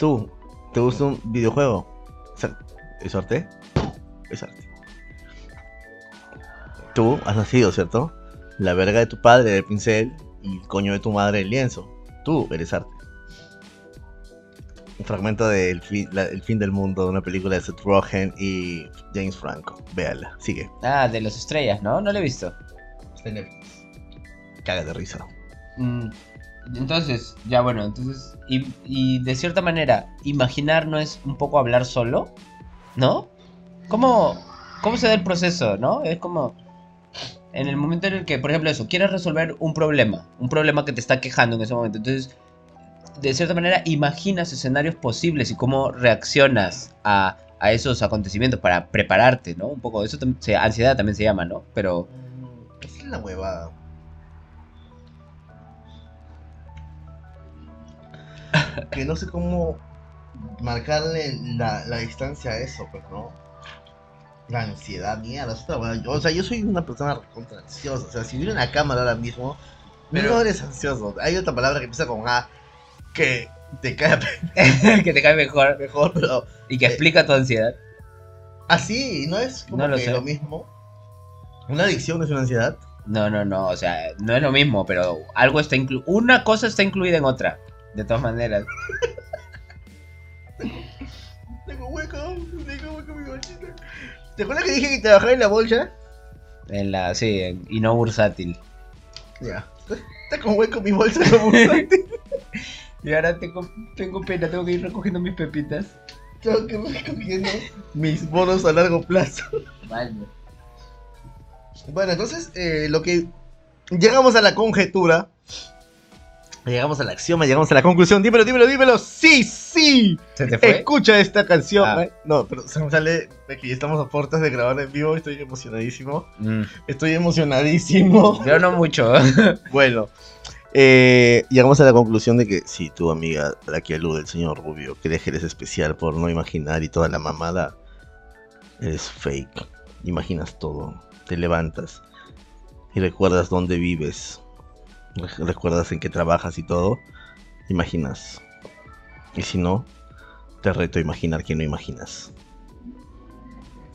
Tú, ¿te gusta un videojuego? Es ar- ¿Es arte? Es arte. Tú has nacido, ¿cierto? La verga de tu padre el pincel y el coño de tu madre el lienzo. Tú eres arte. Un fragmento de El fin, la- El fin del mundo, de una película de Seth Rogen y James Franco. Véala, sigue. Ah, de las estrellas, ¿no? No lo he visto. Está en Netflix. Caga de risa. Mm, Entonces, ya bueno, entonces, y, y de cierta manera, imaginar no es un poco hablar solo, ¿no? ¿Cómo, ¿Cómo se da el proceso, no? Es como, en el momento en el que, por ejemplo, eso, quieres resolver un problema, un problema que te está quejando en ese momento, entonces, de cierta manera, imaginas escenarios posibles y cómo reaccionas a, a esos acontecimientos para prepararte, ¿no? Un poco, eso ansiedad también se llama, ¿no? Pero... ¿Qué es la huevada? Que no sé cómo marcarle la, la distancia a eso, pues, ¿no? La ansiedad, mierda, es otra huevada. Yo- o sea, yo soy una persona recontra ansiosa. O sea, si hubiera una cámara ahora mismo, Pero- no eres ansioso. Hay otra palabra que empieza con A que te cae que te cae mejor mejor, pero y que Eh, explica tu ansiedad. así, ¿no es como No lo que sé. lo mismo? ¿Una adicción es una ansiedad? No, no, no, o sea, no es lo mismo, pero algo está incluido. Una cosa está incluida en otra, de todas maneras. Tengo hueco, tengo hueco mi bolsita. ¿Te acuerdas que dije que trabajaba en la bolsa? En la, sí, en- y no bursátil. Ya. Está con hueco mi bolsa como bastante. Y ahora tengo, tengo pena, tengo que ir recogiendo mis pepitas. Tengo que ir recogiendo mis bonos a largo plazo. Vale. Bueno, entonces, eh, lo que. Llegamos a la conjetura. Llegamos al axioma, llegamos a la conclusión. Dímelo, dímelo, dímelo. ¡Sí, sí! ¿Se te fue? Escucha esta canción. Ah. No, pero se me sale de que ya estamos a puertas de grabar en vivo. Estoy emocionadísimo. Mm, Estoy emocionadísimo. Yo no mucho. Bueno, eh, llegamos a la conclusión de que si tu amiga, a la que alude el señor Rubio, crees que eres especial por no imaginar y toda la mamada, eres fake. Imaginas todo, te levantas y recuerdas dónde vives, recuerdas en qué trabajas y todo, imaginas. Y si no, te reto a imaginar que no imaginas.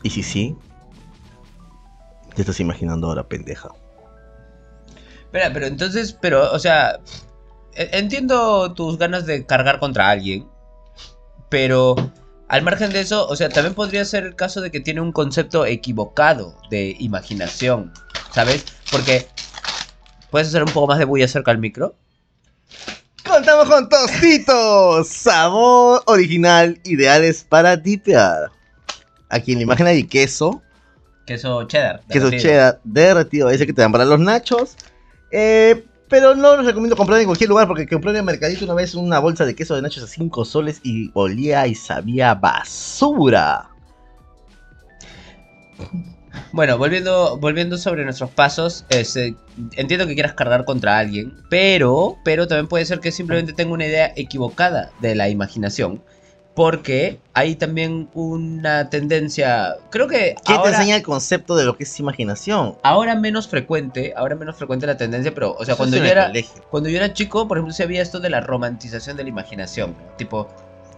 Y si sí, te estás imaginando ahora, pendeja. Espera, pero entonces, pero, o sea, e- entiendo tus ganas de cargar contra alguien, pero al margen de eso, o sea, también podría ser el caso de que tiene un concepto equivocado de imaginación, ¿sabes? Porque, ¿puedes hacer un poco más de bulla cerca al micro? Contamos con tostitos, sabor original, ideales para dipear. Aquí en la imagen hay queso, Queso cheddar. queso cheddar derretido, ese que te dan para los nachos. Eh, pero no les recomiendo comprar en cualquier lugar porque compré en el mercadito una vez una bolsa de queso de nachos a 5 soles y olía y sabía basura. Bueno, volviendo, volviendo sobre nuestros pasos, este, entiendo que quieras cargar contra alguien, pero, pero también puede ser que simplemente tenga una idea equivocada de la imaginación, porque hay también una tendencia, creo que ¿Quién te enseña el concepto de lo que es imaginación? ahora menos frecuente, ahora menos frecuente la tendencia, pero, o sea, Eso cuando yo era, colegio. cuando yo era chico, por ejemplo, se había esto de la romantización de la imaginación, tipo,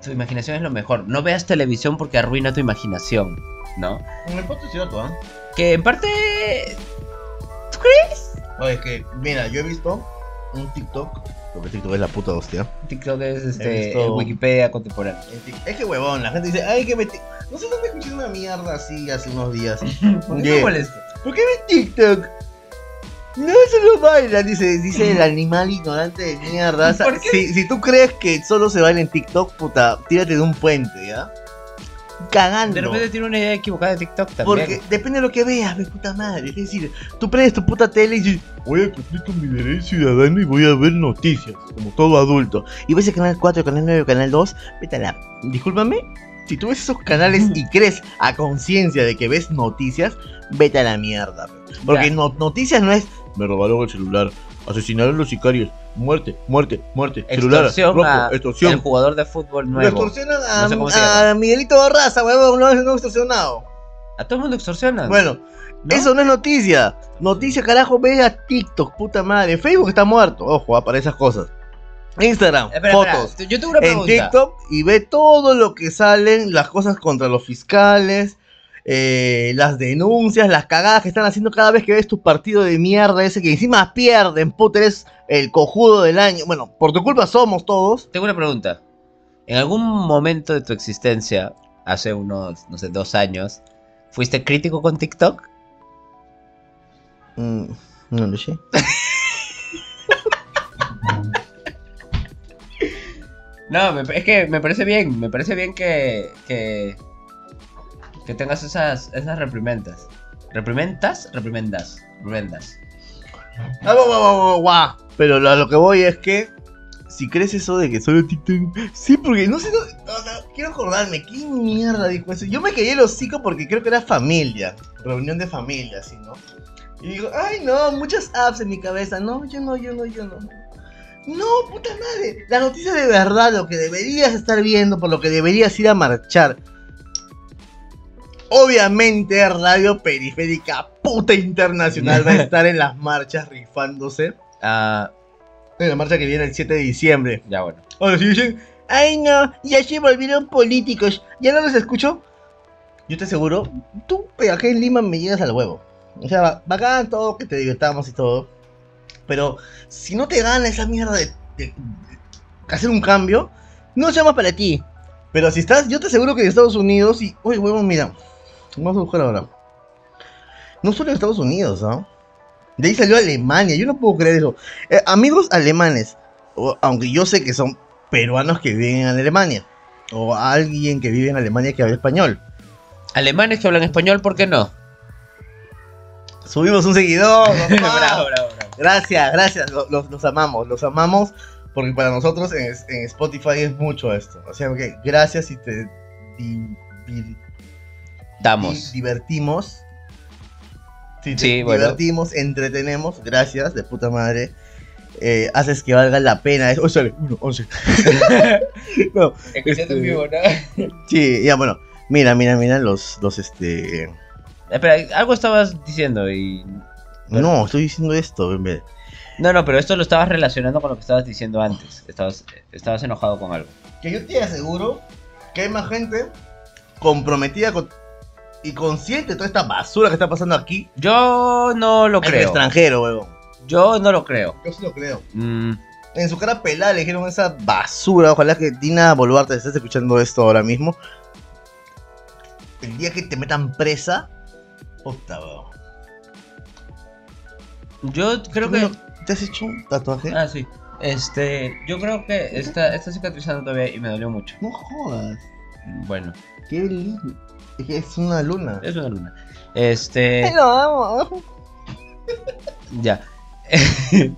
tu imaginación es lo mejor, no veas televisión porque arruina tu imaginación, ¿no? En el punto es cierto, ¿ah? Que en parte Oye, que, mira, yo he visto un TikTok, porque TikTok es la puta hostia. TikTok es este, visto- el Wikipedia Tik- Es que huevón, la gente dice, ay, que me... ti-". No sé dónde escuché una mierda así hace unos días. ¿Por qué Yeah. molesta? ¿Por qué ves TikTok? No, eso no baila, dice, dice el animal ignorante de mierda. O sea, ¿Por qué? Si, si tú crees que solo se baila en TikTok, puta, tírate de un puente, ¿ya? Cagando. De repente tiene una idea equivocada de TikTok también. Porque depende de lo que veas, mi puta madre. Es decir, tú prendes tu puta tele y dices, voy a cumplir con mi derecho ciudadano y voy a ver noticias, como todo adulto. Y ves el canal 4, canal 9, canal 2, vete a la... Discúlpame, si tú ves esos canales y crees a conciencia de que ves noticias, vete a la mierda. Porque no- noticias no es, me robaron el celular, asesinaron los sicarios. muerte, muerte, muerte. Celular, Extorsión rojo, a extorsión. el jugador de fútbol nuevo. extorsionan a, No sé cómo se a llama. Miguelito Barraza, huevón, no, no extorsionado. A todo el mundo extorsionan. Bueno, ¿no? eso no es noticia. Noticia, carajo, ve a TikTok, puta madre. Facebook está muerto, ojo, ah, para esas cosas. Instagram, Espera, fotos. espera, Yo tengo una en pregunta. TikTok y ve todo lo que salen, las cosas contra los fiscales, eh, las denuncias, las cagadas que están haciendo cada vez que ves tu partido de mierda ese que encima pierden, puta, eres el cojudo del año. Bueno, por tu culpa somos todos. Tengo una pregunta. ¿En algún momento de tu existencia, hace unos, no sé, dos años, fuiste crítico con TikTok? Mm, no lo sé. No, es que me parece bien, me parece bien que, que, que tengas esas, esas reprimendas. ¿Reprimendas? Reprimendas. Reprimendas. Ah. Pero lo- lo que voy es que si crees eso de que solo TikTok. Sí, porque no sé. No, quiero acordarme. ¿Quién mierda dijo eso? Yo me quedé el hocico porque creo que era familia. Reunión de familia, así, ¿no? Y digo, ay, no, muchas apps en mi cabeza. No, yo no, yo no, yo no. No, puta madre. La noticia de verdad, lo que deberías estar viendo, por lo que deberías ir a marchar. Obviamente, Radio Periférica, puta internacional, va a estar en las marchas rifándose. Ah, En la marcha que viene el 7 de diciembre. ya bueno. Ahora si dicen, ay no, ya se volvieron políticos, ya no los escucho. Yo te aseguro, tú acá en Lima me llegas al huevo. O sea, ba- bacán todo, que te divirtamos y todo. Pero si no te gana esa mierda de, de- de hacer un cambio, no llamas para ti. Pero si estás, yo te aseguro que en Estados Unidos y, oye, huevo, mira, vamos a buscar ahora. No solo en Estados Unidos, ¿ah? De ahí salió Alemania, yo no puedo creer eso. Eh, amigos alemanes, o- aunque yo sé que son peruanos que viven en Alemania, o alguien que vive en Alemania que habla español. Alemanes que hablan español, ¿por qué no? Subimos un seguidor, papá. bravo, bravo, bravo. Gracias, gracias, lo- los, los amamos, los amamos, porque para nosotros en, en Spotify es mucho esto. O sea, que gracias y te di- Damos. di- divertimos. Sí, Sí, bueno. divertimos, entretenemos, gracias, de puta madre. Eh, haces que valga la pena. Es, oh, sale, uno, once. no, Este- vivo, ¿no? sí, ya bueno. Mira, mira, mira los, los este. Espera, algo estabas diciendo y... No, estoy diciendo esto, en vez. No, no, pero esto lo estabas relacionando con lo que estabas diciendo antes. Estabas, estabas enojado con algo. Que yo te aseguro que hay más gente comprometida con- y consciente de toda esta basura que está pasando aquí Yo no lo en el creo. extranjero, weón. Yo no lo creo. Yo sí lo creo. Mm, En su cara pelada le dijeron esa basura. Ojalá que Dina Boluarte estés escuchando esto ahora mismo. El día que te metan presa. Puta, weón. yo creo ¿Tú que... ¿Te has hecho un tatuaje? Ah, sí. Este, yo creo que está, está cicatrizando todavía y me dolió mucho. No jodas. Bueno, Qué lindo. Es una luna. es una luna. Este, lo amo. ya.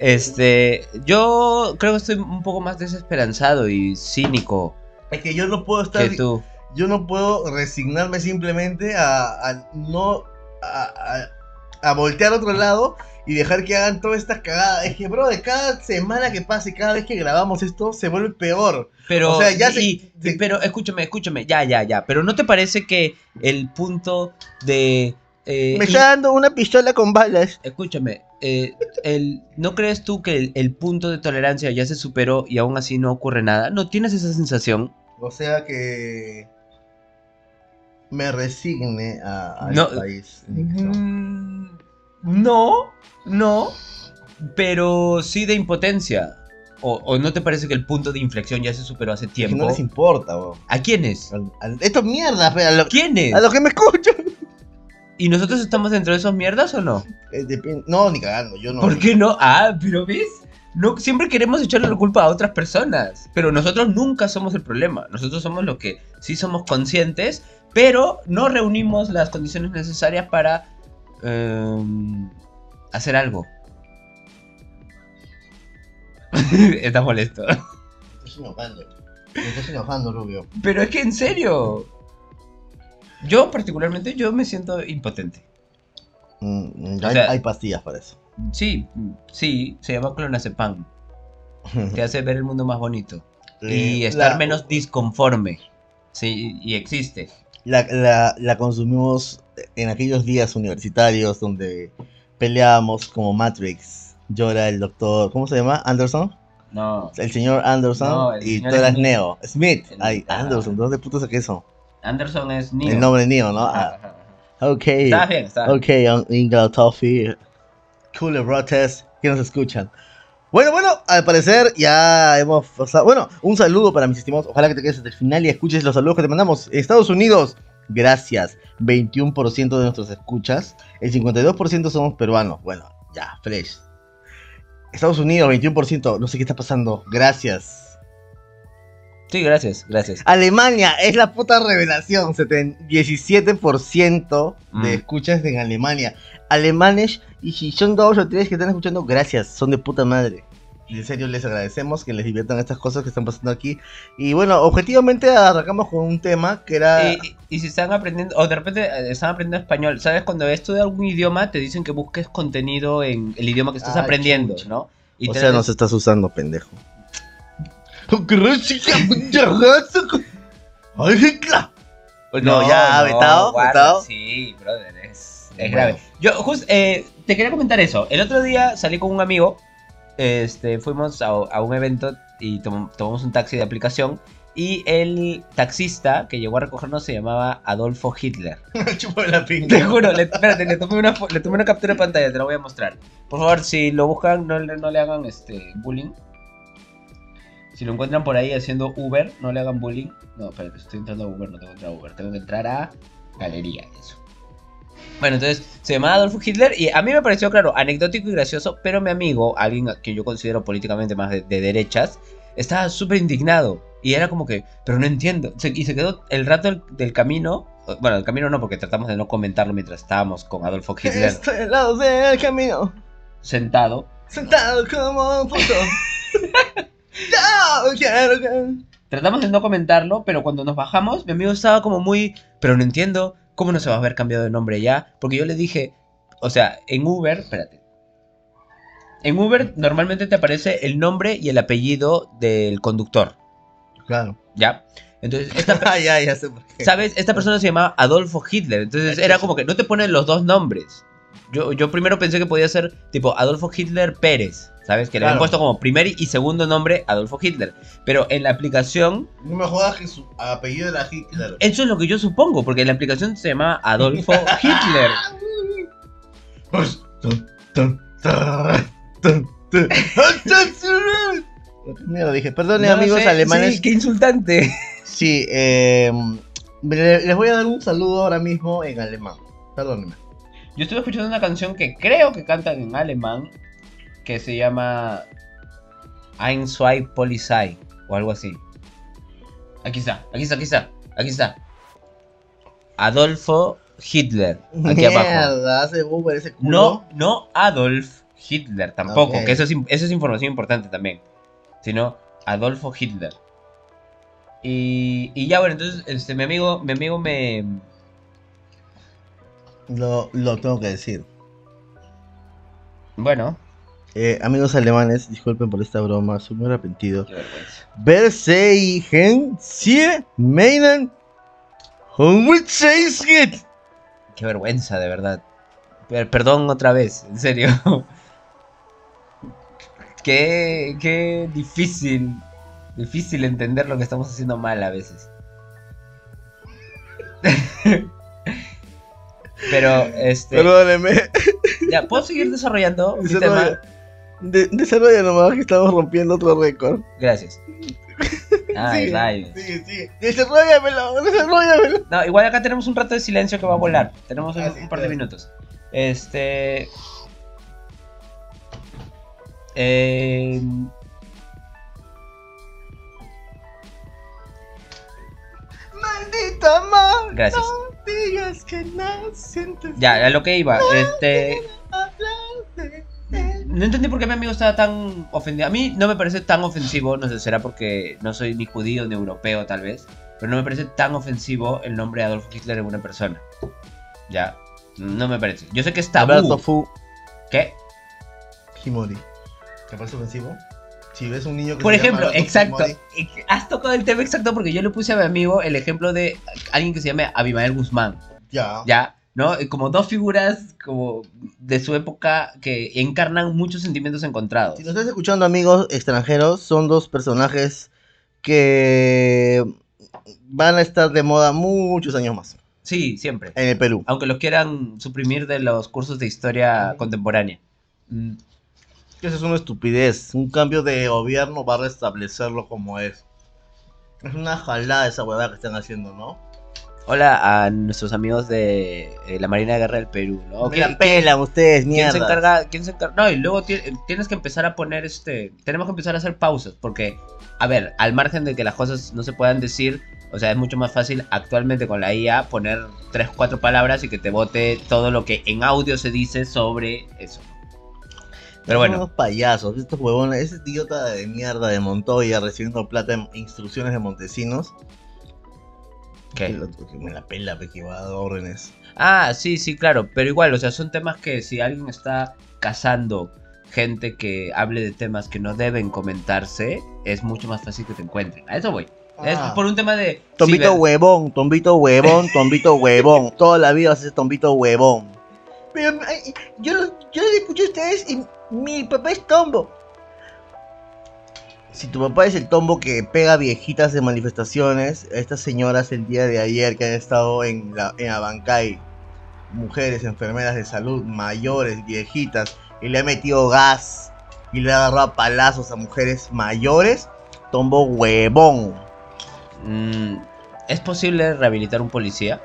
Este, yo creo que estoy un poco más desesperanzado y cínico Es que yo no puedo estar. que tú. yo no puedo resignarme simplemente a, a no a, a- a voltear a otro lado y dejar que hagan toda esta cagada. Es que, bro, de cada semana que pasa y cada vez que grabamos esto se vuelve peor. Pero, O sea, ya se- y- se- pero escúchame, escúchame, ya, ya, ya. Pero ¿no te parece que el punto de... eh, Me y- está dando una pistola con balas. Escúchame, eh, el, ¿no crees tú que el, el punto de tolerancia ya se superó y aún así no ocurre nada? ¿No tienes esa sensación? O sea que me resigne a, al No. país. Mm, No, no, pero sí de impotencia. ¿O, o no te parece que el punto de inflexión ya se superó hace Que tiempo? no les importa, weón. ¿A quiénes? Al- al- Esto es mierda, fe, a, lo- ¿Quiénes? a los que me escuchan. ¿Y nosotros estamos dentro de esos mierdas o no? Eh, no, ni cagando, yo no. ¿Por qué no? Ah, pero ves, no, siempre queremos echarle la culpa a otras personas, pero nosotros nunca somos el problema. Nosotros somos los que sí somos conscientes, pero no reunimos las condiciones necesarias para em, hacer algo. Estás molesto. Estoy enojando. Me estás enojando, Rubio. Pero es que en serio. Yo particularmente yo me siento impotente. Mm, O hay, sea- hay pastillas para eso. Sí, sí, se llama clonazepam. Te hace ver el mundo más bonito. Y estar la- menos disconforme. Sí, y existe. La, la, la consumimos en aquellos días universitarios donde peleábamos como Matrix. Yo era el doctor, ¿cómo se llama? ¿Anderson? No, El señor Anderson No, el y señor tú eras Smith. Neo. Smith. El- Ay, ah. Anderson, ¿de dónde puto saqué eso? Anderson es Neo. El nombre Neo, ¿no? Ah, ok. Estabas bien, estabas bien. Ok, Inglaterra Toffee. Cool Brotes, que nos escuchan. Bueno, bueno, al parecer ya hemos pasado. Bueno, un saludo para mis estimados. Ojalá que te quedes hasta el final y escuches los saludos que te mandamos. Estados Unidos, gracias. 21% de nuestros escuchas. El 52% somos peruanos. Bueno, ya, fresh. Estados Unidos, 21%. No sé qué está pasando. Gracias. Sí, gracias, gracias. Alemania es la puta revelación. seten- 17% de Mm. escuchas en Alemania. Alemanes, y si son dos o tres que están escuchando, gracias, son de puta madre. En serio les agradecemos que les diviertan estas cosas que están pasando aquí. Y bueno, objetivamente arrancamos con un tema que era. Y, y- y si están aprendiendo, o de repente eh, están aprendiendo español, ¿sabes? Cuando estudias algún idioma, te dicen que busques contenido en el idioma que estás Ah, aprendiendo, chucha. ¿no? Y o sea, nos estás usando, pendejo. No, ya, vetado, guarda, vetado. Sí, brother, es, es Bueno. grave. Yo, justo, te quería comentar eso. El otro día salí con un amigo, este, fuimos a, a un evento y tom- tomamos un taxi de aplicación. Y el taxista que llegó a recogernos se llamaba Adolfo Hitler. Chupo la Te pinga. juro, le, espérate, le tomé, una, le tomé una captura de pantalla, te la voy a mostrar. Por favor, si lo buscan, no le, no le hagan este bullying. Si lo encuentran por ahí haciendo Uber, no le hagan bullying. No, espérate, estoy entrando a Uber, no tengo que entrar a Uber. Tengo que entrar a Galería, eso. Bueno, entonces se llamaba Adolfo Hitler y a mí me pareció, claro, anecdótico y gracioso, pero mi amigo, alguien que yo considero políticamente más de, de derechas, estaba súper indignado. Y era como que, pero no entiendo. Se- y se quedó el rato del, del camino, bueno, el camino no, porque tratamos de no comentarlo mientras estábamos con Adolfo Hitler Estoy al lado del camino, sentado. sentado como un puto. Tratamos de no comentarlo, pero cuando nos bajamos, mi amigo estaba como muy, pero no entiendo, ¿cómo no se va a haber cambiado de nombre ya? Porque yo le dije, o sea, en Uber, espérate. En Uber normalmente te aparece el nombre y el apellido del conductor, Claro. ¿ya? Entonces, esta, Ah, ya, ya sé por qué. ¿sabes? Esta persona se llamaba Adolfo Hitler, entonces era como que no te ponen los dos nombres. Yo, yo primero pensé que podía ser tipo Adolfo Hitler Pérez, ¿sabes? Que le habían Claro. puesto como primer y segundo nombre Adolfo Hitler. Pero en la aplicación No me jodas que su apellido era Hitler. Eso es lo que yo supongo, porque la aplicación se llama Adolfo Hitler. Mira, dije, perdone No amigos sé, alemanes. Sí, qué insultante. Sí, eh, le- les voy a dar un saludo ahora mismo en alemán. Perdónenme. Yo estuve escuchando una canción que creo que cantan en alemán, que se llama Ein, zwei, Polizei, o algo así. Aquí está, aquí está, aquí está, aquí está. Adolfo Hitler, aquí abajo. Ese culo. No, no Adolf Hitler tampoco, que eso es, eso es información importante también. Sino Adolfo Hitler. Y, y ya bueno, entonces este, mi amigo, mi amigo me... Lo, lo tengo que decir. Bueno, Eh, amigos alemanes, disculpen por esta broma, soy muy arrepentido. qué vergüenza. Verseigen Sie meinen. Qué vergüenza, de verdad. Per- perdón otra vez, en serio. qué, qué difícil, difícil entender lo que estamos haciendo mal a veces. Pero, este, Perdóneme. ya, ¿puedo seguir desarrollando mi Desarrolla, tema? de- desarrolla nomás que estamos rompiendo otro récord. Gracias. Ay, Sigue, rayos. Sigue, sigue. Desarrollamelo, desarrollamelo. No, igual acá tenemos un rato de silencio que va a volar. Tenemos un, un par de minutos. Este. Eh, Maldita madre. Gracias. No digas que no sientes. ya, a lo que iba. Este. No entendí por qué mi amigo estaba tan ofendido. A mí no me parece tan ofensivo. No sé, será porque no soy ni judío ni europeo, tal vez. Pero no me parece tan ofensivo el nombre de Adolf Hitler en una persona. Ya. No me parece. Yo sé que es tabú. ¿Qué? himori. ¿Te parece ofensivo? Si ves un niño que Por se ejemplo, exacto. Has tocado el tema exacto porque yo le puse a mi amigo el ejemplo de alguien que se llama Abimael Guzmán. ya. ¿Ya? ¿No? Como dos figuras como de su época que encarnan muchos sentimientos encontrados. Si nos estás escuchando, amigos extranjeros, son dos personajes que van a estar de moda muchos años más Sí, siempre. en el Perú. Aunque los quieran suprimir de los cursos de historia contemporánea. Esa es una estupidez. Un cambio de gobierno va a restablecerlo como es. Es una jalada esa huevada que están haciendo, ¿no? Hola a nuestros amigos de eh, la Marina de Guerra del Perú, ¿no? Me ¿Quién- la pelan ustedes, ¿Quién mierda. se encarga? ¿Quién se encarga? No, y luego ti- tienes que empezar a poner este. Tenemos que empezar a hacer pausas. Porque, a ver, al margen de que las cosas no se puedan decir, o sea, es mucho más fácil actualmente con la IA poner tres, cuatro palabras y que te bote todo lo que en audio se dice sobre eso. Pero bueno, unos payasos, estos huevones, ese idiota de mierda de Montoya recibiendo plata en instrucciones de Montesinos. Que, ¿qué? que me la pela, pe, que va a dar órdenes. Ah, sí, sí, claro. Pero igual, o sea, son temas que si alguien está cazando gente que hable de temas que no deben comentarse, es mucho más fácil que te encuentren. A eso voy. Es Ah. por un tema de. Tombito ciber- huevón, tombito huevón, tombito huevón. Toda la vida ser tombito huevón. Pero yo, yo les escuché a ustedes y mi papá es tombo. Si tu papá es el tombo que pega viejitas de manifestaciones, estas señoras el día de ayer que han estado en la en Abancay, mujeres enfermeras de salud, mayores, viejitas, y le ha metido gas y le ha agarrado a palazos a mujeres mayores, tombo huevón. Mm, ¿Es posible rehabilitar un policía?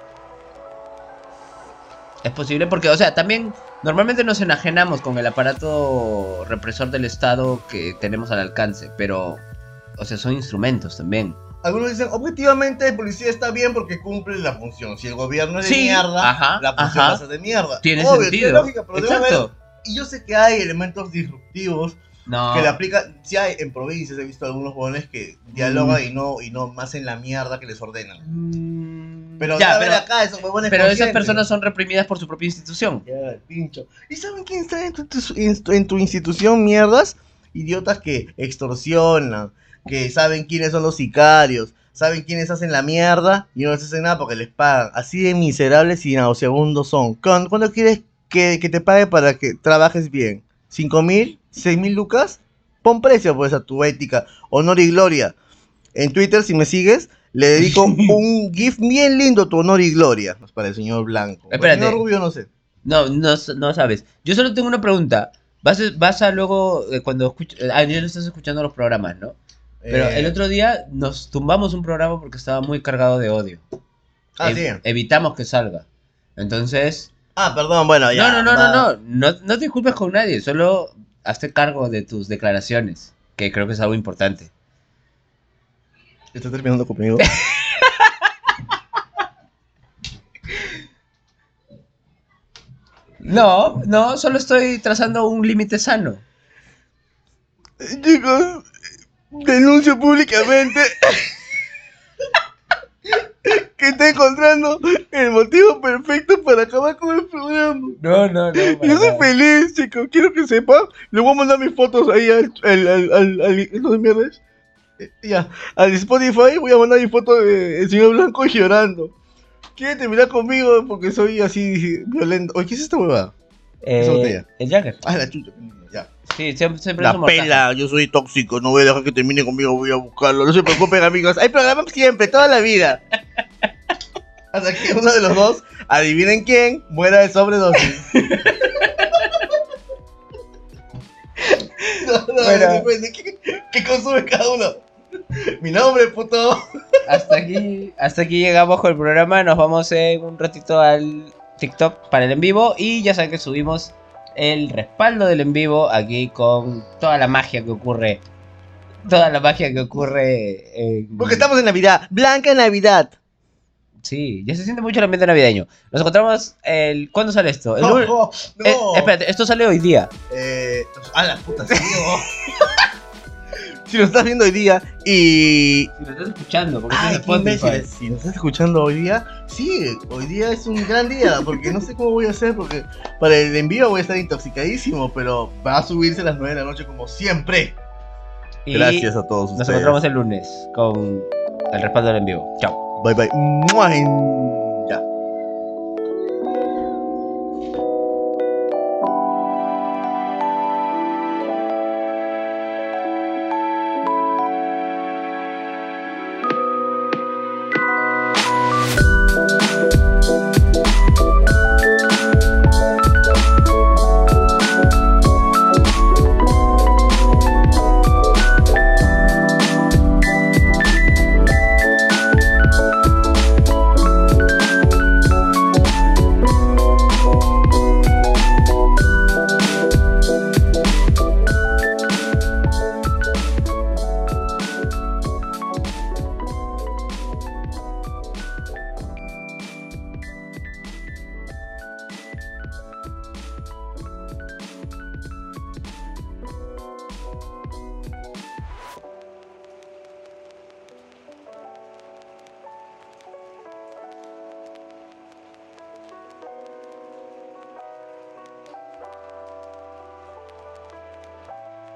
Es posible porque, o sea, también normalmente nos enajenamos con el aparato represor del Estado que tenemos al alcance, pero, o sea, son instrumentos también. Algunos dicen, objetivamente el policía está bien porque cumple la función. Si el gobierno es de mierda, ajá, la función va a ser de mierda. Tiene Obvio, sentido. tiene lógica, pero Exacto. y yo sé que hay elementos disruptivos No. que le aplican. Si hay en provincias, he visto algunos jóvenes que dialogan Mm. y no y no más en la mierda que les ordenan. Mm, Pero ya, ya, pero, acá esos huevones pero esas personas son reprimidas por su propia institución. Ya, pincho. ¿Y saben quién está en tu, tu- en tu- en tu institución, mierdas? Idiotas que extorsionan, que saben quiénes son los sicarios, saben quiénes hacen la mierda y no les hacen nada porque les pagan. Así de miserables y nauseabundos son. ¿Cuándo, cuándo quieres que, que te pague para que trabajes bien? ¿Cinco mil? ¿Seis mil lucas? Pon precio pues a tu ética, honor y gloria. En Twitter, si me sigues, le dedico un GIF bien lindo a tu honor y gloria. Pues para el señor Blanco. Para el Espérate. señor Rubio no sé. No, no, no sabes. Yo solo tengo una pregunta. Vas a, vas a luego, eh, cuando escuch- eh, ah, ya no estás escuchando los programas, ¿no? Pero Eh, el otro día nos tumbamos un programa porque estaba muy cargado de odio. Ah, sí. Evitamos que salga. Entonces, Ah, perdón, bueno, ya. no, no, no, no, no, no, no te disculpes con nadie, solo hazte cargo de tus declaraciones, que creo que es algo importante. ¿Estás terminando conmigo? No, no, solo estoy trazando un límite sano. Chicos, denuncio públicamente que está encontrando el motivo perfecto para acabar con el programa. No, no, no. Yo soy feliz, chicos. Quiero que sepa. Le voy a mandar mis fotos ahí al. al, al, al, al- ¿no Ya, al Spotify voy a mandar mi foto del señor Blanco llorando. Quiere terminar conmigo porque soy así violento. Oye, ¿qué es esta huevada? Botella. el Jagger. Ah, la chucha. Ya. Sí, siempre, siempre La es un mortaje. pela, yo soy tóxico, no voy a dejar que termine conmigo, voy a buscarlo. No se preocupen, amigos. Hay programa siempre, toda la vida. Hasta que uno de los dos, adivinen quién, muera de sobredosis. no, no, Bueno. depende. ¿Qué, qué consume cada uno? Mi nombre, puto. Hasta aquí, hasta aquí llegamos con el programa. Nos vamos en un ratito al TikTok para el en vivo. Y ya saben que subimos el respaldo del en vivo aquí con toda la magia que ocurre. Toda la magia que ocurre. en- Porque estamos en Navidad. Blanca Navidad. Sí, ya se siente mucho el ambiente navideño. Nos encontramos el. ¿Cuándo sale esto? El No, no, no. Eh, espérate, esto sale hoy día. Eh, a la puta, sí, oh. si nos estás viendo hoy día y. Si me estás escuchando, porque Ay, qué imbéciles. Si nos estás escuchando hoy día, sí, hoy día es un gran día, porque no sé cómo voy a hacer, porque para el envío voy a estar intoxicadísimo, pero va a subirse a las 9 de la noche como siempre. Y Gracias a todos Nos ustedes. encontramos el lunes con el respaldo del en vivo. Chao. Bye bye.